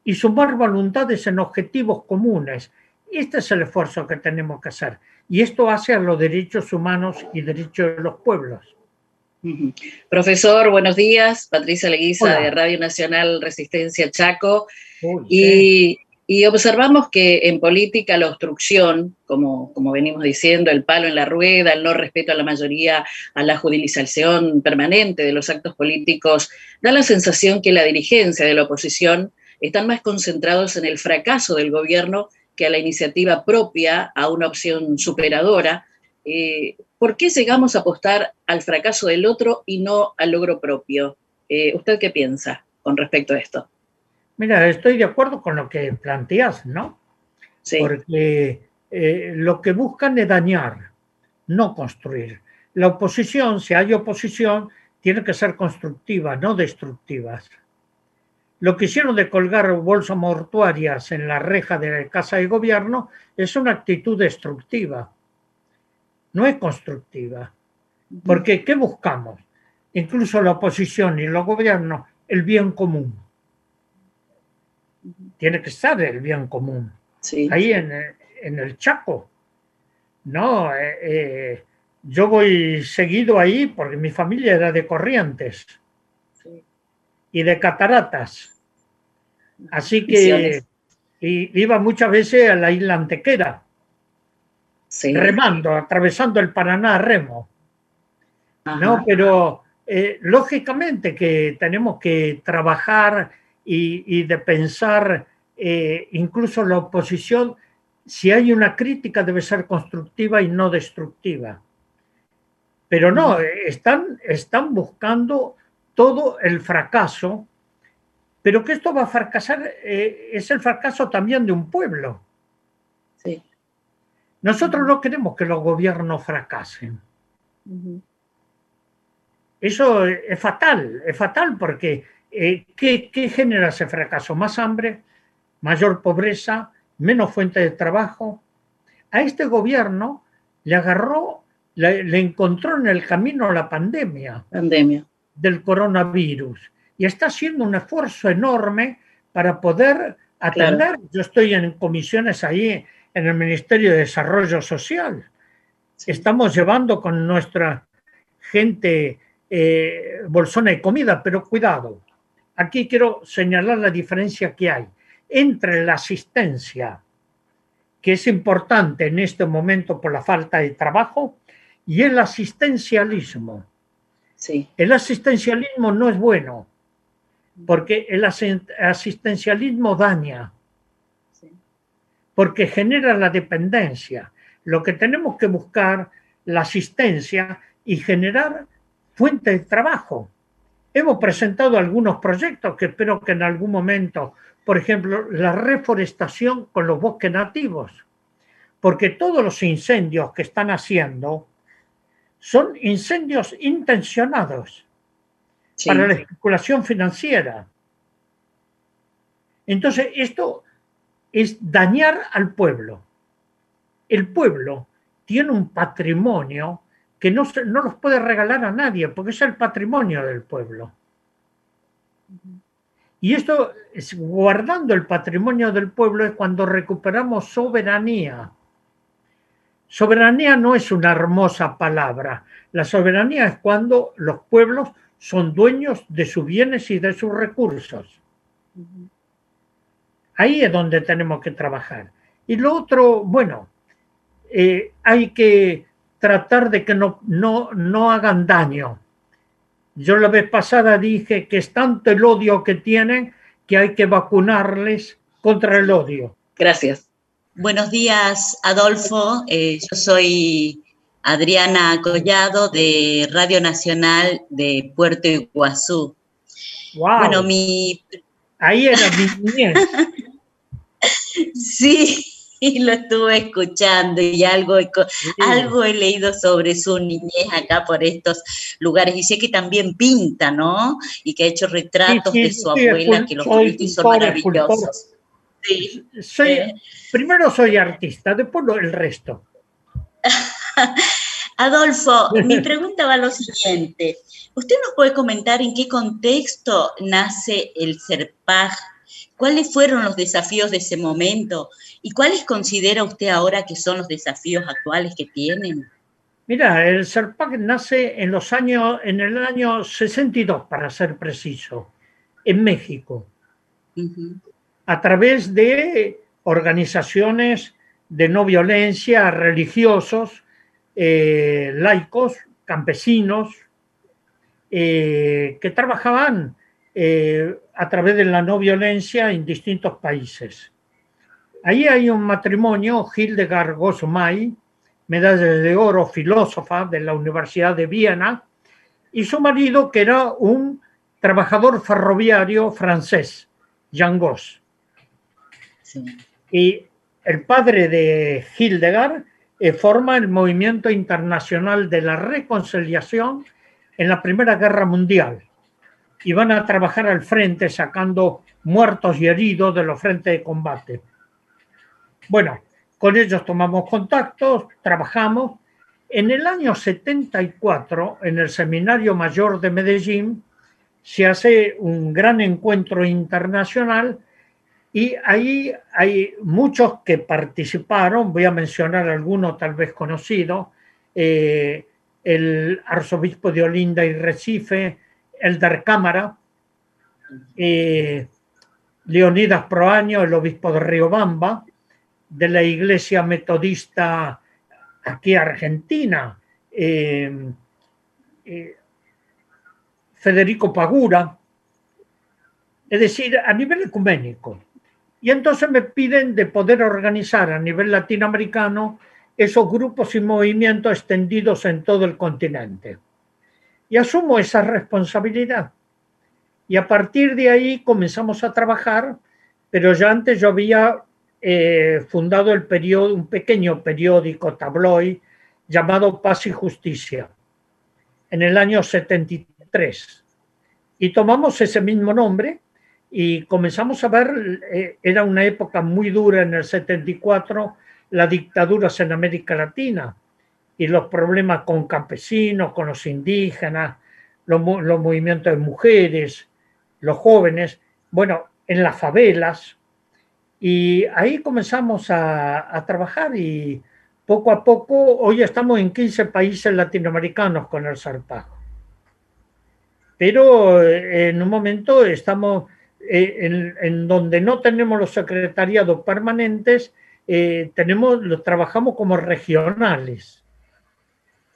y sumar voluntades en objetivos comunes. Este es el esfuerzo que tenemos que hacer. Y esto hace a los derechos humanos y derechos de los pueblos. Profesor, buenos días. Patricia Leguiza de Radio Nacional Resistencia Chaco. y y observamos que en política la obstrucción, como, venimos diciendo, el palo en la rueda, el no respeto a la mayoría, a la judicialización permanente de los actos políticos, da la sensación que la dirigencia de la oposición están más concentrados en el fracaso del gobierno que a la iniciativa propia, a una opción superadora. Eh, ¿Por qué llegamos a apostar al fracaso del otro y no al logro propio? Eh, ¿Usted qué piensa con respecto a esto? Mira, estoy de acuerdo con lo que planteas, ¿no? Sí. Porque eh, lo que buscan es dañar, no construir. La oposición, si hay oposición, tiene que ser constructiva, no destructiva. Lo que hicieron de colgar bolsas mortuarias en la reja de la Casa de Gobierno es una actitud destructiva, no es constructiva. Porque ¿qué buscamos? Incluso la oposición y los gobiernos, el bien común tiene que estar el bien común. Ahí en, el Chaco. No, eh, eh, yo voy seguido ahí porque mi familia era de Corrientes y de Cataratas. Así que iba muchas veces a la isla Antequera, remando, atravesando el Paraná a remo. No, pero eh, lógicamente que tenemos que trabajar y, de pensar eh, incluso la oposición, si hay una crítica debe ser constructiva y no destructiva. Pero no, están, están buscando todo el fracaso, pero que esto va a fracasar, eh, es el fracaso también de un pueblo. Sí. Nosotros no queremos que los gobiernos fracasen. Eso es fatal, es fatal porque eh, ¿qué, genera ese fracaso? Más hambre, mayor pobreza, menos fuente de trabajo. A este gobierno le agarró le, encontró en el camino la pandemia, pandemia del coronavirus y está haciendo un esfuerzo enorme para poder atender. Yo estoy en comisiones ahí en el Ministerio de Desarrollo Social. Estamos llevando con nuestra gente eh, bolsona de comida, pero cuidado. Aquí quiero señalar la diferencia que hay entre la asistencia, que es importante en este momento por la falta de trabajo, y el asistencialismo. Sí. El asistencialismo no es bueno, porque el asistencialismo daña, porque genera la dependencia. Lo que tenemos que buscar, la asistencia y generar fuente de trabajo. Hemos presentado algunos proyectos que espero que en algún momento, por ejemplo, la reforestación con los bosques nativos, porque todos los incendios que están haciendo son incendios intencionados para la especulación financiera. Entonces, esto es dañar al pueblo. El pueblo tiene un patrimonio que no, no los puede regalar a nadie, porque es el patrimonio del pueblo. Y esto, es, guardando el patrimonio del pueblo, es cuando recuperamos soberanía. Soberanía no es una hermosa palabra. La soberanía es cuando los pueblos son dueños de sus bienes y de sus recursos. Ahí es donde tenemos que trabajar. Y lo otro, bueno, eh, hay que tratar de que no, no, no hagan daño. Yo la vez pasada dije que es tanto el odio que tienen que hay que vacunarles contra el odio. Gracias. Buenos días, Adolfo. Eh, yo soy Adriana Collado de Radio Nacional de Puerto Iguazú. Wow. Bueno, mi... Ahí era mi niñez. sí, y lo estuve escuchando y algo, algo he leído sobre su niñez acá por estos lugares. Y sé que también pinta, ¿no? Y que ha hecho retratos de su abuela, que los son maravillosos. Soy, eh. primero soy artista, después el resto. Adolfo, mi pregunta va a lo siguiente. ¿Usted nos puede comentar en qué contexto nace el CERPAG? ¿Cuáles fueron los desafíos de ese momento? ¿Y cuáles considera usted ahora que son los desafíos actuales que tienen? Mira, el CERPAC nace en los años, en el año 62, para ser preciso, en México, a través de organizaciones de no violencia, religiosos, eh, laicos, campesinos, eh, que trabajaban eh, a través de la no violencia en distintos países. Ahí hay un matrimonio, Hildegard Gosmay, medalla de oro, filósofa de la Universidad de Viena, y su marido, que era un trabajador ferroviario francés, Jean Goss. Y el padre de Hildegard eh, forma el Movimiento Internacional de la Reconciliación en la Primera Guerra Mundial y van a trabajar al frente sacando muertos y heridos de los frentes de combate. Bueno, con ellos tomamos contacto, trabajamos. En el año 74, en el Seminario Mayor de Medellín, se hace un gran encuentro internacional y ahí hay muchos que participaron, voy a mencionar algunos tal vez conocidos, eh, el arzobispo de Olinda y Recife, el Cámara, eh, Leonidas Proaño, el obispo de Riobamba, de la Iglesia Metodista aquí Argentina, eh, eh, Federico Pagura, es decir, a nivel ecuménico. Y entonces me piden de poder organizar a nivel latinoamericano esos grupos y movimientos extendidos en todo el continente. Y asumo esa responsabilidad. Y a partir de ahí comenzamos a trabajar, pero ya antes yo había eh, fundado el periodo, un pequeño periódico tabloid llamado Paz y Justicia en el año 73. Y tomamos ese mismo nombre y comenzamos a ver, eh, era una época muy dura en el 74, la dictadura en América Latina. Y los problemas con campesinos, con los indígenas, los, movimientos de mujeres, los jóvenes, bueno, en las favelas. Y ahí comenzamos a, trabajar y poco a poco, hoy estamos en 15 países latinoamericanos con el zarpajo. Pero eh, en un momento estamos eh, en, donde no tenemos los secretariados permanentes, eh, tenemos, los trabajamos como regionales.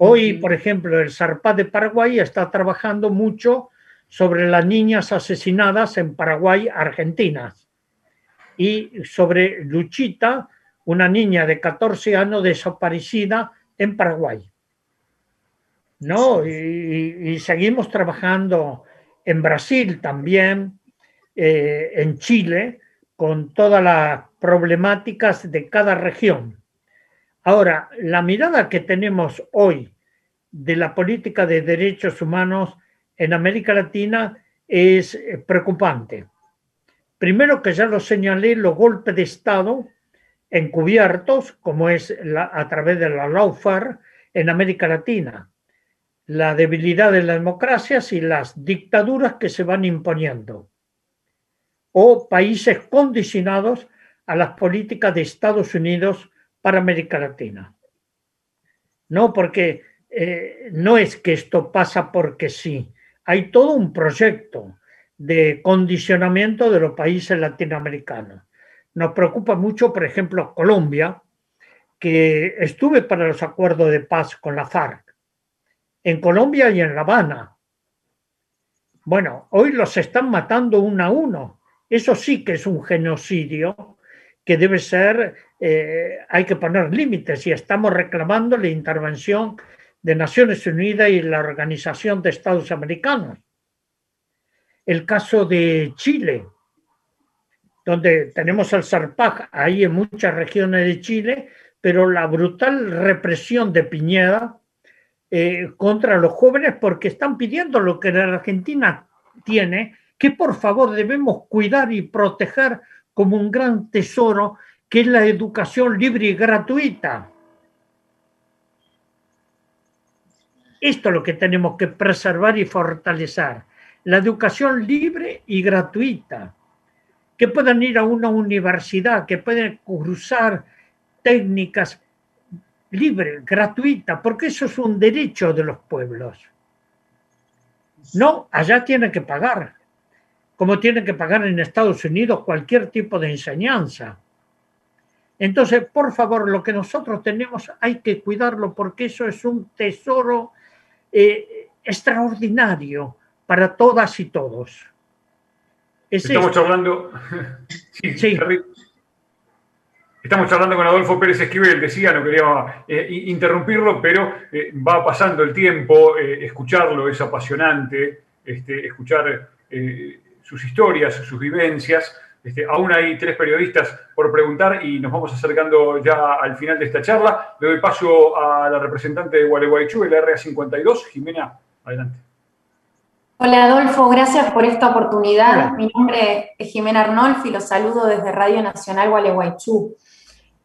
Hoy, por ejemplo, el Zarpá de Paraguay está trabajando mucho sobre las niñas asesinadas en Paraguay, Argentina, y sobre Luchita, una niña de 14 años desaparecida en Paraguay. ¿No? Y, seguimos trabajando en Brasil también, eh, en Chile, con todas las problemáticas de cada región. Ahora, la mirada que tenemos hoy de la política de derechos humanos en América Latina es eh, preocupante. Primero que ya lo señalé, los golpes de Estado encubiertos, como es a través de la lawfare en América Latina, la debilidad de las democracias y las dictaduras que se van imponiendo, o países condicionados a las políticas de Estados Unidos para América Latina. No, porque eh, no es que esto pasa porque sí, hay todo un proyecto de condicionamiento de los países latinoamericanos. Nos preocupa mucho, por ejemplo, Colombia, que estuve para los acuerdos de paz con la FARC, en Colombia y en La Habana. Bueno, hoy los están matando uno a uno. Eso sí que es un genocidio que debe ser, eh, hay que poner límites y estamos reclamando la intervención de Naciones Unidas y la Organización de Estados Americanos. El caso de Chile, donde tenemos el Sarpaj ahí en muchas regiones de Chile, pero la brutal represión de Piñera eh, contra los jóvenes porque están pidiendo lo que la Argentina tiene, que por favor debemos cuidar y proteger como un gran tesoro que es la educación libre y gratuita. Esto es lo que tenemos que preservar y fortalecer. La educación libre y gratuita. Que puedan ir a una universidad, que puedan cruzar técnicas libres, gratuitas, porque eso es un derecho de los pueblos. No, allá tienen que pagar como tienen que pagar en Estados Unidos cualquier tipo de enseñanza. Entonces, por favor, lo que nosotros tenemos hay que cuidarlo porque eso es un tesoro eh, extraordinario para todas y todos. Estamos hablando. sí, Estamos hablando con Adolfo Pérez Esquivel, decía, no quería eh, interrumpirlo, pero eh, va pasando el tiempo, escucharlo es apasionante, este, escuchar sus historias, sus vivencias. Este, aún hay tres periodistas por preguntar y nos vamos acercando ya al final de esta charla. Le doy paso a la representante de Gualeguaychú, el RA52, Jimena, adelante. Hola Adolfo, gracias por esta oportunidad. Mi nombre es Jimena Arnolfi y los saludo desde Radio Nacional Gualeguaychú.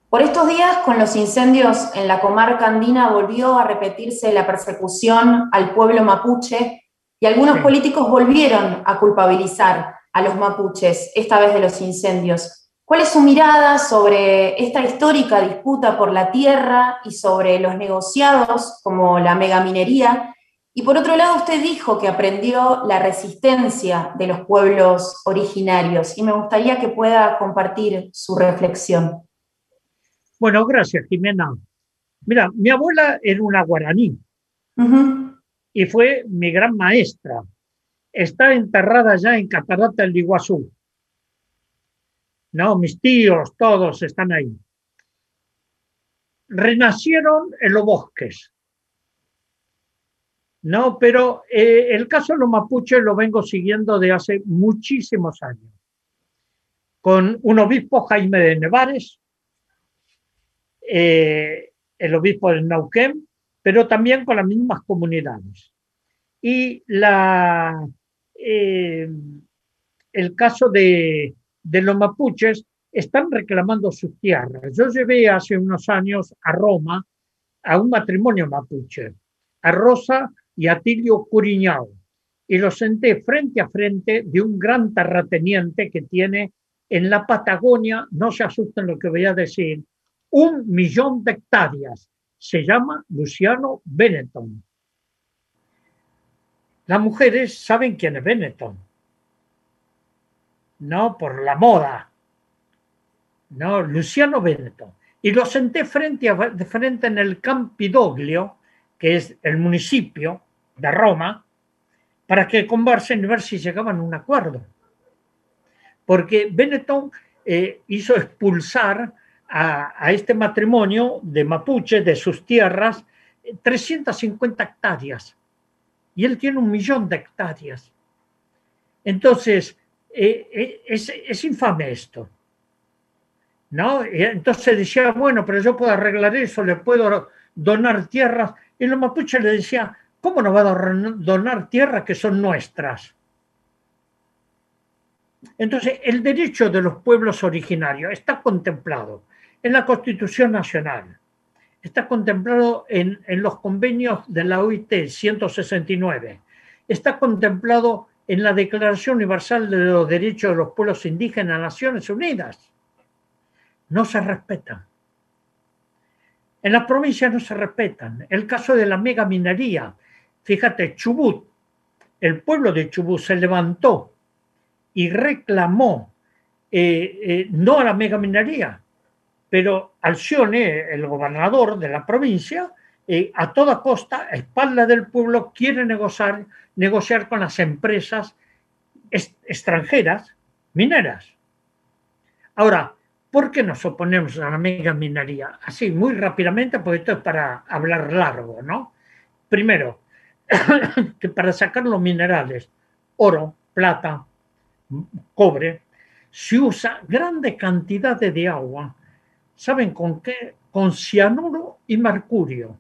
Por estos días, con los incendios en la comarca andina, volvió a repetirse la persecución al pueblo mapuche y algunos políticos volvieron a culpabilizar a los mapuches, esta vez de los incendios. ¿Cuál es su mirada sobre esta histórica disputa por la tierra y sobre los negociados como la megaminería? Y por otro lado, usted dijo que aprendió la resistencia de los pueblos originarios y me gustaría que pueda compartir su reflexión. Bueno, gracias, Jimena. Mira, mi abuela era una guaraní y fue mi gran maestra. Está enterrada ya en Catarata del Iguazú. No, mis tíos, todos están ahí. Renacieron en los bosques. No, pero eh, el caso de los mapuches lo vengo siguiendo de hace muchísimos años. Con un obispo, Jaime de Nevares, eh, el obispo de Nauquén, pero también con las mismas comunidades. Y la, eh, el caso de, de los mapuches están reclamando sus tierras. Yo llevé hace unos años a Roma a un matrimonio mapuche, a Rosa y a Tilio Curiñao, y los senté frente a frente de un gran terrateniente que tiene en la Patagonia, no se asusten lo que voy a decir, un millón de hectáreas. Se llama Luciano Benetton. Las mujeres saben quién es Benetton. No por la moda. No, Luciano Benetton. Y lo senté frente a frente en el Campidoglio, que es el municipio de Roma, para que conversen y ver si llegaban a un acuerdo. Porque Benetton eh, hizo expulsar a, este matrimonio de Mapuche de sus tierras 350 hectáreas. Y él tiene un millón de hectáreas. Entonces, eh, eh, es, es, infame esto. ¿No? Entonces decía, bueno, pero yo puedo arreglar eso, le puedo donar tierras. Y los mapuches le decía, ¿cómo nos va a donar tierras que son nuestras? Entonces, el derecho de los pueblos originarios está contemplado en la Constitución Nacional, está contemplado en, los convenios de la OIT 169, está contemplado en la Declaración Universal de los Derechos de los Pueblos Indígenas de Naciones Unidas. No se respetan. En las provincias no se respetan. El caso de la mega minería, fíjate, Chubut, el pueblo de Chubut se levantó y reclamó eh, eh, no a la mega minería, pero Alcione, el gobernador de la provincia, eh, a toda costa, a espalda del pueblo, quiere negociar, negociar con las empresas extranjeras mineras. Ahora, ¿por qué nos oponemos a la mega minería? Así, muy rápidamente, porque esto es para hablar largo, ¿no? Primero, que para sacar los minerales, oro, plata, cobre, se usa grandes cantidades de agua. ¿Saben con qué? Con cianuro y mercurio.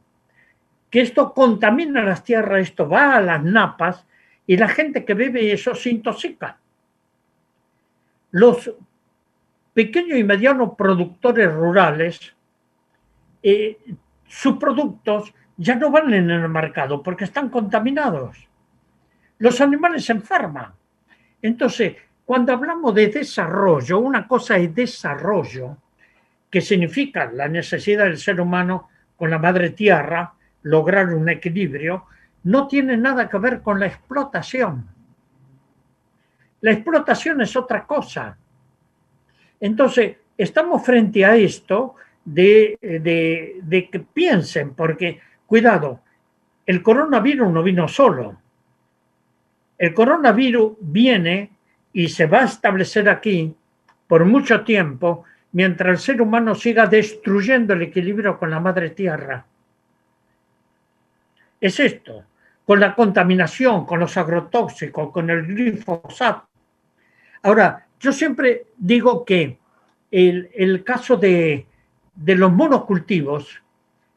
Que esto contamina las tierras, esto va a las napas y la gente que bebe eso se intoxica. Los pequeños y medianos productores rurales, eh, sus productos ya no van en el mercado porque están contaminados. Los animales se enferman. Entonces, cuando hablamos de desarrollo, una cosa es desarrollo, que significa la necesidad del ser humano con la madre tierra, lograr un equilibrio, no tiene nada que ver con la explotación. La explotación es otra cosa. Entonces, estamos frente a esto de, de que piensen, porque, cuidado, el coronavirus no vino solo el coronavirus viene y se va a establecer aquí por mucho tiempo mientras el ser humano siga destruyendo el equilibrio con la madre tierra. Es esto, con la contaminación, con los agrotóxicos, con el glifosato. Ahora, yo siempre digo que el, caso de, de, los monocultivos,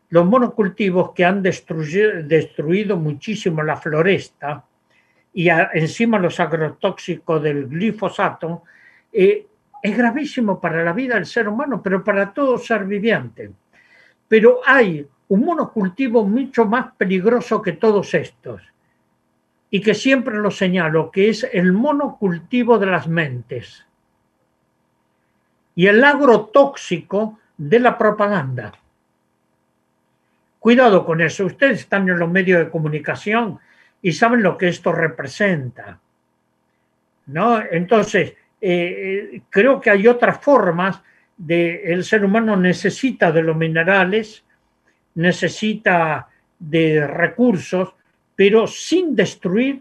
los monocultivos que han destruido, destruido muchísimo la floresta, y encima los agrotóxicos del glifosato, eh, es gravísimo para la vida del ser humano, pero para todo ser viviente. Pero hay un monocultivo mucho más peligroso que todos estos, y que siempre lo señalo, que es el monocultivo de las mentes y el agrotóxico de la propaganda. Cuidado con eso, ustedes están en los medios de comunicación y saben lo que esto representa. ¿no? Entonces, eh, eh, creo que hay otras formas de el ser humano necesita de los minerales, necesita de recursos, pero sin destruir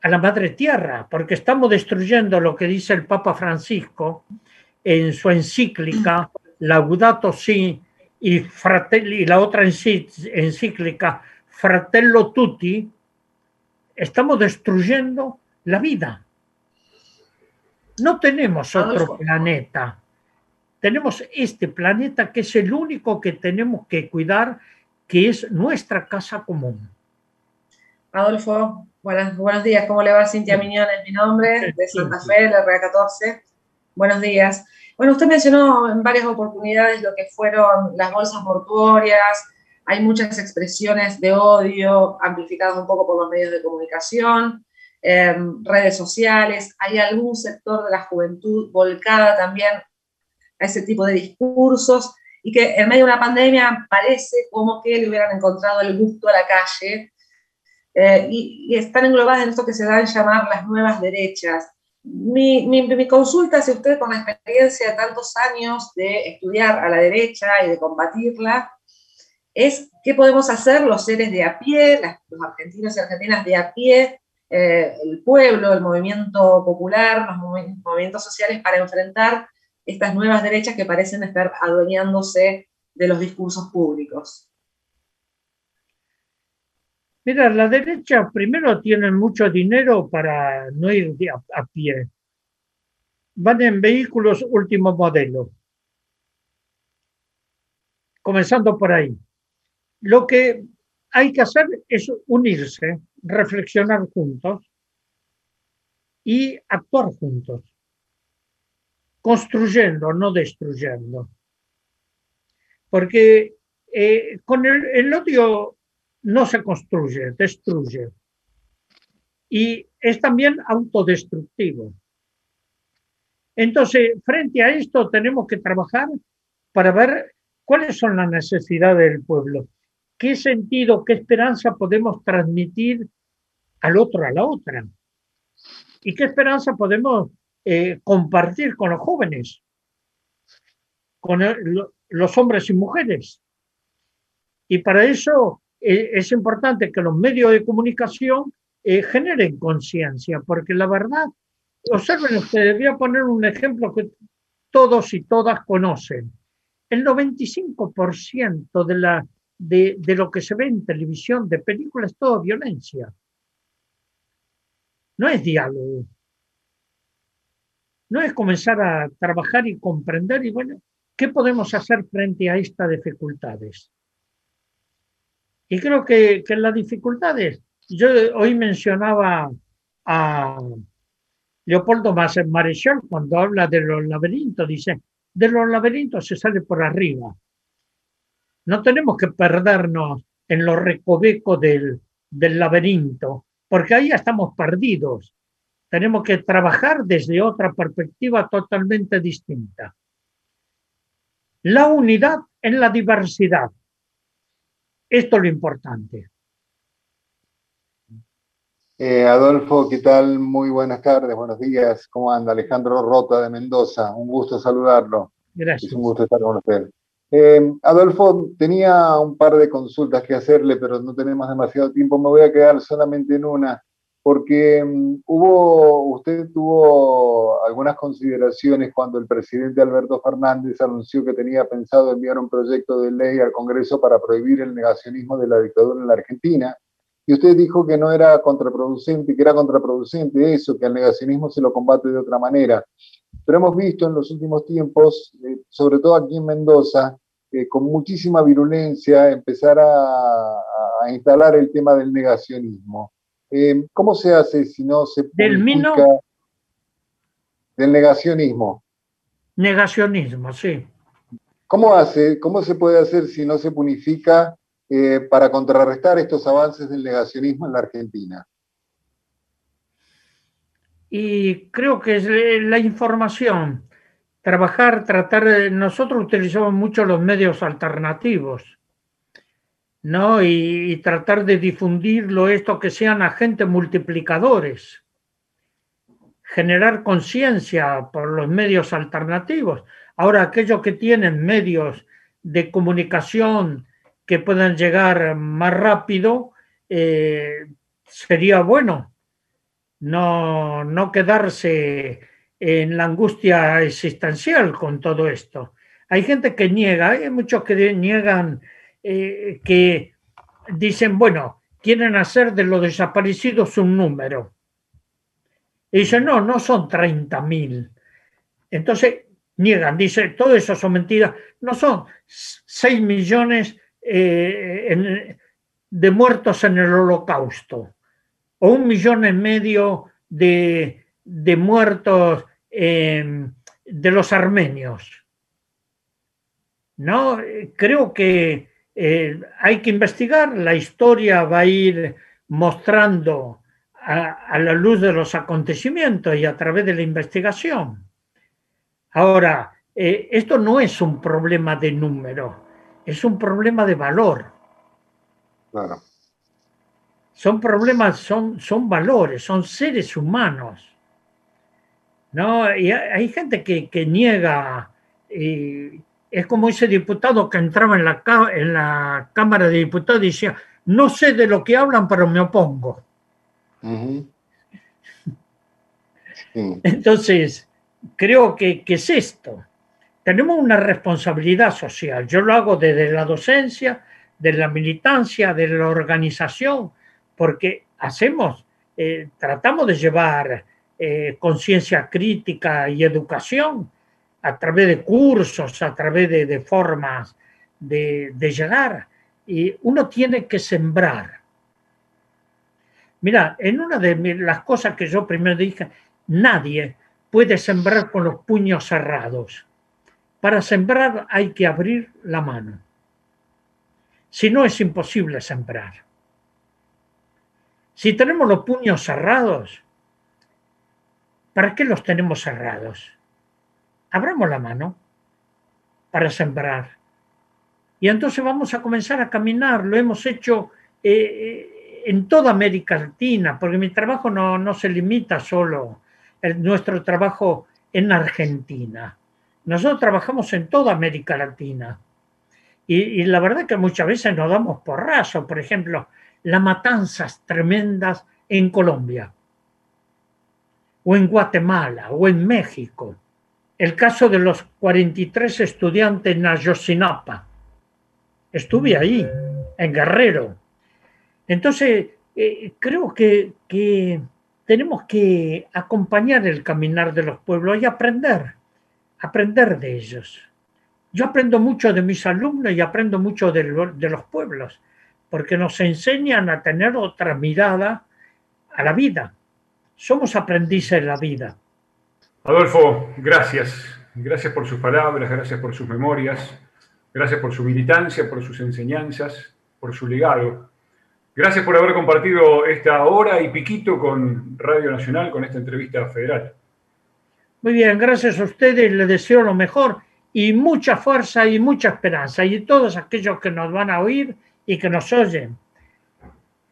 a la madre tierra, porque estamos destruyendo lo que dice el Papa Francisco en su encíclica Laudato Si y, y la otra encíclica Fratello Tutti, estamos destruyendo la vida. No tenemos otro planeta. Tenemos este planeta que es el único que tenemos que cuidar, que es nuestra casa común. Adolfo, buenos días. ¿Cómo le va Cintia Miñón? Es mi nombre, de Santa Fe, la RA14. Buenos días. Bueno, usted mencionó en varias oportunidades lo que fueron las bolsas portuarias, hay muchas expresiones de odio amplificadas un poco por los medios de comunicación, em, redes sociales, hay algún sector de la juventud volcada también a ese tipo de discursos y que en medio de una pandemia parece como que le hubieran encontrado el gusto a la calle eh, y, están englobadas en esto que se da a llamar las nuevas derechas. Mi, mi, consulta, si usted con la experiencia de tantos años de estudiar a la derecha y de combatirla, es qué podemos hacer los seres de a pie, los argentinos y argentinas de a pie, eh, el pueblo, el movimiento popular, los movimientos sociales para enfrentar estas nuevas derechas que parecen estar adueñándose de los discursos públicos. Mira, la derecha primero tiene mucho dinero para no ir a, a pie. Van en vehículos último modelo. Comenzando por ahí. Lo que hay que hacer es unirse, reflexionar juntos y actuar juntos, construyendo, no destruyendo. Porque eh, con el, odio no se construye, destruye. Y es también autodestructivo. Entonces, frente a esto tenemos que trabajar para ver cuáles son las necesidades del pueblo qué sentido, qué esperanza podemos transmitir al otro, a la otra. Y qué esperanza podemos eh, compartir con los jóvenes, con los hombres y mujeres. Y para eso eh, es importante que los medios de comunicación eh, generen conciencia, porque la verdad, observen ustedes, voy a poner un ejemplo que todos y todas conocen. El 95% de la de, lo que se ve en televisión, de películas, todo violencia. No es diálogo. No es comenzar a trabajar y comprender y bueno, ¿qué podemos hacer frente a estas dificultades? Y creo que, que las dificultades, yo hoy mencionaba a Leopoldo Marechal cuando habla de los laberintos, dice, de los laberintos se sale por arriba, no tenemos que perdernos en los recovecos del, del laberinto, porque ahí estamos perdidos. Tenemos que trabajar desde otra perspectiva totalmente distinta. La unidad en la diversidad. Esto es lo importante. Eh, Adolfo, ¿qué tal? Muy buenas tardes, buenos días. ¿Cómo anda? Alejandro Rota de Mendoza. Un gusto saludarlo. Gracias. Es un gusto estar con usted. Eh, Adolfo, tenía un par de consultas que hacerle, pero no tenemos demasiado tiempo. Me voy a quedar solamente en una, porque mm, hubo, usted tuvo algunas consideraciones cuando el presidente Alberto Fernández anunció que tenía pensado enviar un proyecto de ley al Congreso para prohibir el negacionismo de la dictadura en la Argentina. Y usted dijo que no era contraproducente, que era contraproducente eso, que el negacionismo se lo combate de otra manera. Pero hemos visto en los últimos tiempos, eh, sobre todo aquí en Mendoza, eh, con muchísima virulencia empezar a, instalar el tema del negacionismo. Eh, ¿Cómo se hace si no se Del Del negacionismo. Negacionismo, sí. ¿Cómo, hace, ¿Cómo se puede hacer si no se punifica para contrarrestar estos avances del negacionismo en la Argentina? Y creo que es la información, trabajar, tratar nosotros utilizamos mucho los medios alternativos, ¿no? Y, tratar de difundirlo esto que sean agentes multiplicadores, generar conciencia por los medios alternativos. Ahora, aquellos que tienen medios de comunicación que puedan llegar más rápido, eh, sería bueno no, no quedarse en la angustia existencial con todo esto. Hay gente que niega, hay muchos que niegan, eh, que dicen, bueno, quieren hacer de los desaparecidos un número. Y dicen, no, no son 30.000. Entonces niegan, dice, todo eso son mentiras. No son 6 millones eh, de muertos en el holocausto o un millón y medio de, muertos em, de los armenios. ¿No? Creo que eh, hay que investigar, la historia va a ir mostrando a, la luz de los acontecimientos y a través de la investigación. Ahora, eh, esto no es un problema de número, es un problema de valor. Claro. Son problemas, son, son valores, son seres humanos. ¿no? Y hay gente que, niega, y es como ese diputado que entraba en la, en la Cámara de Diputados y decía, no sé de lo que hablan, pero me opongo. Entonces, creo que, que, es esto. Tenemos una responsabilidad social. Yo lo hago desde la docencia, de la militancia, de la organización, porque hacemos, eh, tratamos de llevar eh, conciencia crítica y educación a través de cursos, a través de, formas de, de llegar. Y uno tiene que sembrar. Mira, en una de las cosas que yo primero dije, nadie puede sembrar con los puños cerrados. Para sembrar hay que abrir la mano. Si no, es imposible sembrar. Si tenemos los puños cerrados, ¿para qué los tenemos cerrados? Abramos la mano para sembrar. Y entonces vamos a comenzar a caminar. Lo hemos hecho eh, eh, en toda América Latina, porque mi trabajo no, se limita solo a nuestro trabajo en Argentina. Nosotros trabajamos en toda América Latina. Y, la verdad que muchas veces nos damos por raso. Por ejemplo, las matanzas tremendas en Colombia, o en Guatemala, o en México. El caso de los 43 estudiantes en Ayotzinapa. Estuve ahí, en Guerrero. Entonces, eh, creo que, que tenemos que acompañar el caminar de los pueblos y aprender, aprender de ellos. Yo aprendo mucho de mis alumnos y aprendo mucho de, los pueblos, porque nos enseñan a tener otra mirada a la vida. Somos aprendices de la vida. Adolfo, gracias. Gracias por sus palabras, gracias por sus memorias, gracias por su militancia, por sus enseñanzas, por su legado. Gracias por haber compartido esta hora y piquito con Radio Nacional, con esta entrevista federal. Muy bien, gracias a ustedes, les deseo lo mejor y mucha fuerza y mucha esperanza. Y todos aquellos que nos van a oír y que nos oyen,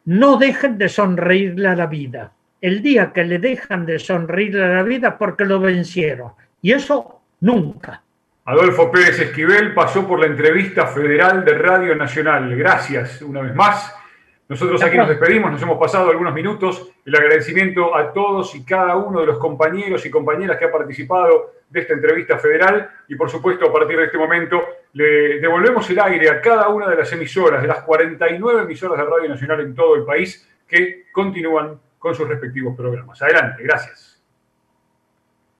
no dejen de sonreírle a la vida. El día que le dejan de sonreírle a la vida porque lo vencieron. Y eso nunca. Adolfo Pérez Esquivel pasó por la entrevista federal de Radio Nacional. Gracias una vez más. Nosotros aquí nos despedimos, nos hemos pasado algunos minutos. El agradecimiento a todos y cada uno de los compañeros y compañeras que ha participado de esta entrevista federal y por supuesto a partir de este momento le devolvemos el aire a cada una de las emisoras, de las 49 emisoras de Radio Nacional en todo el país que continúan con sus respectivos programas. Adelante, gracias.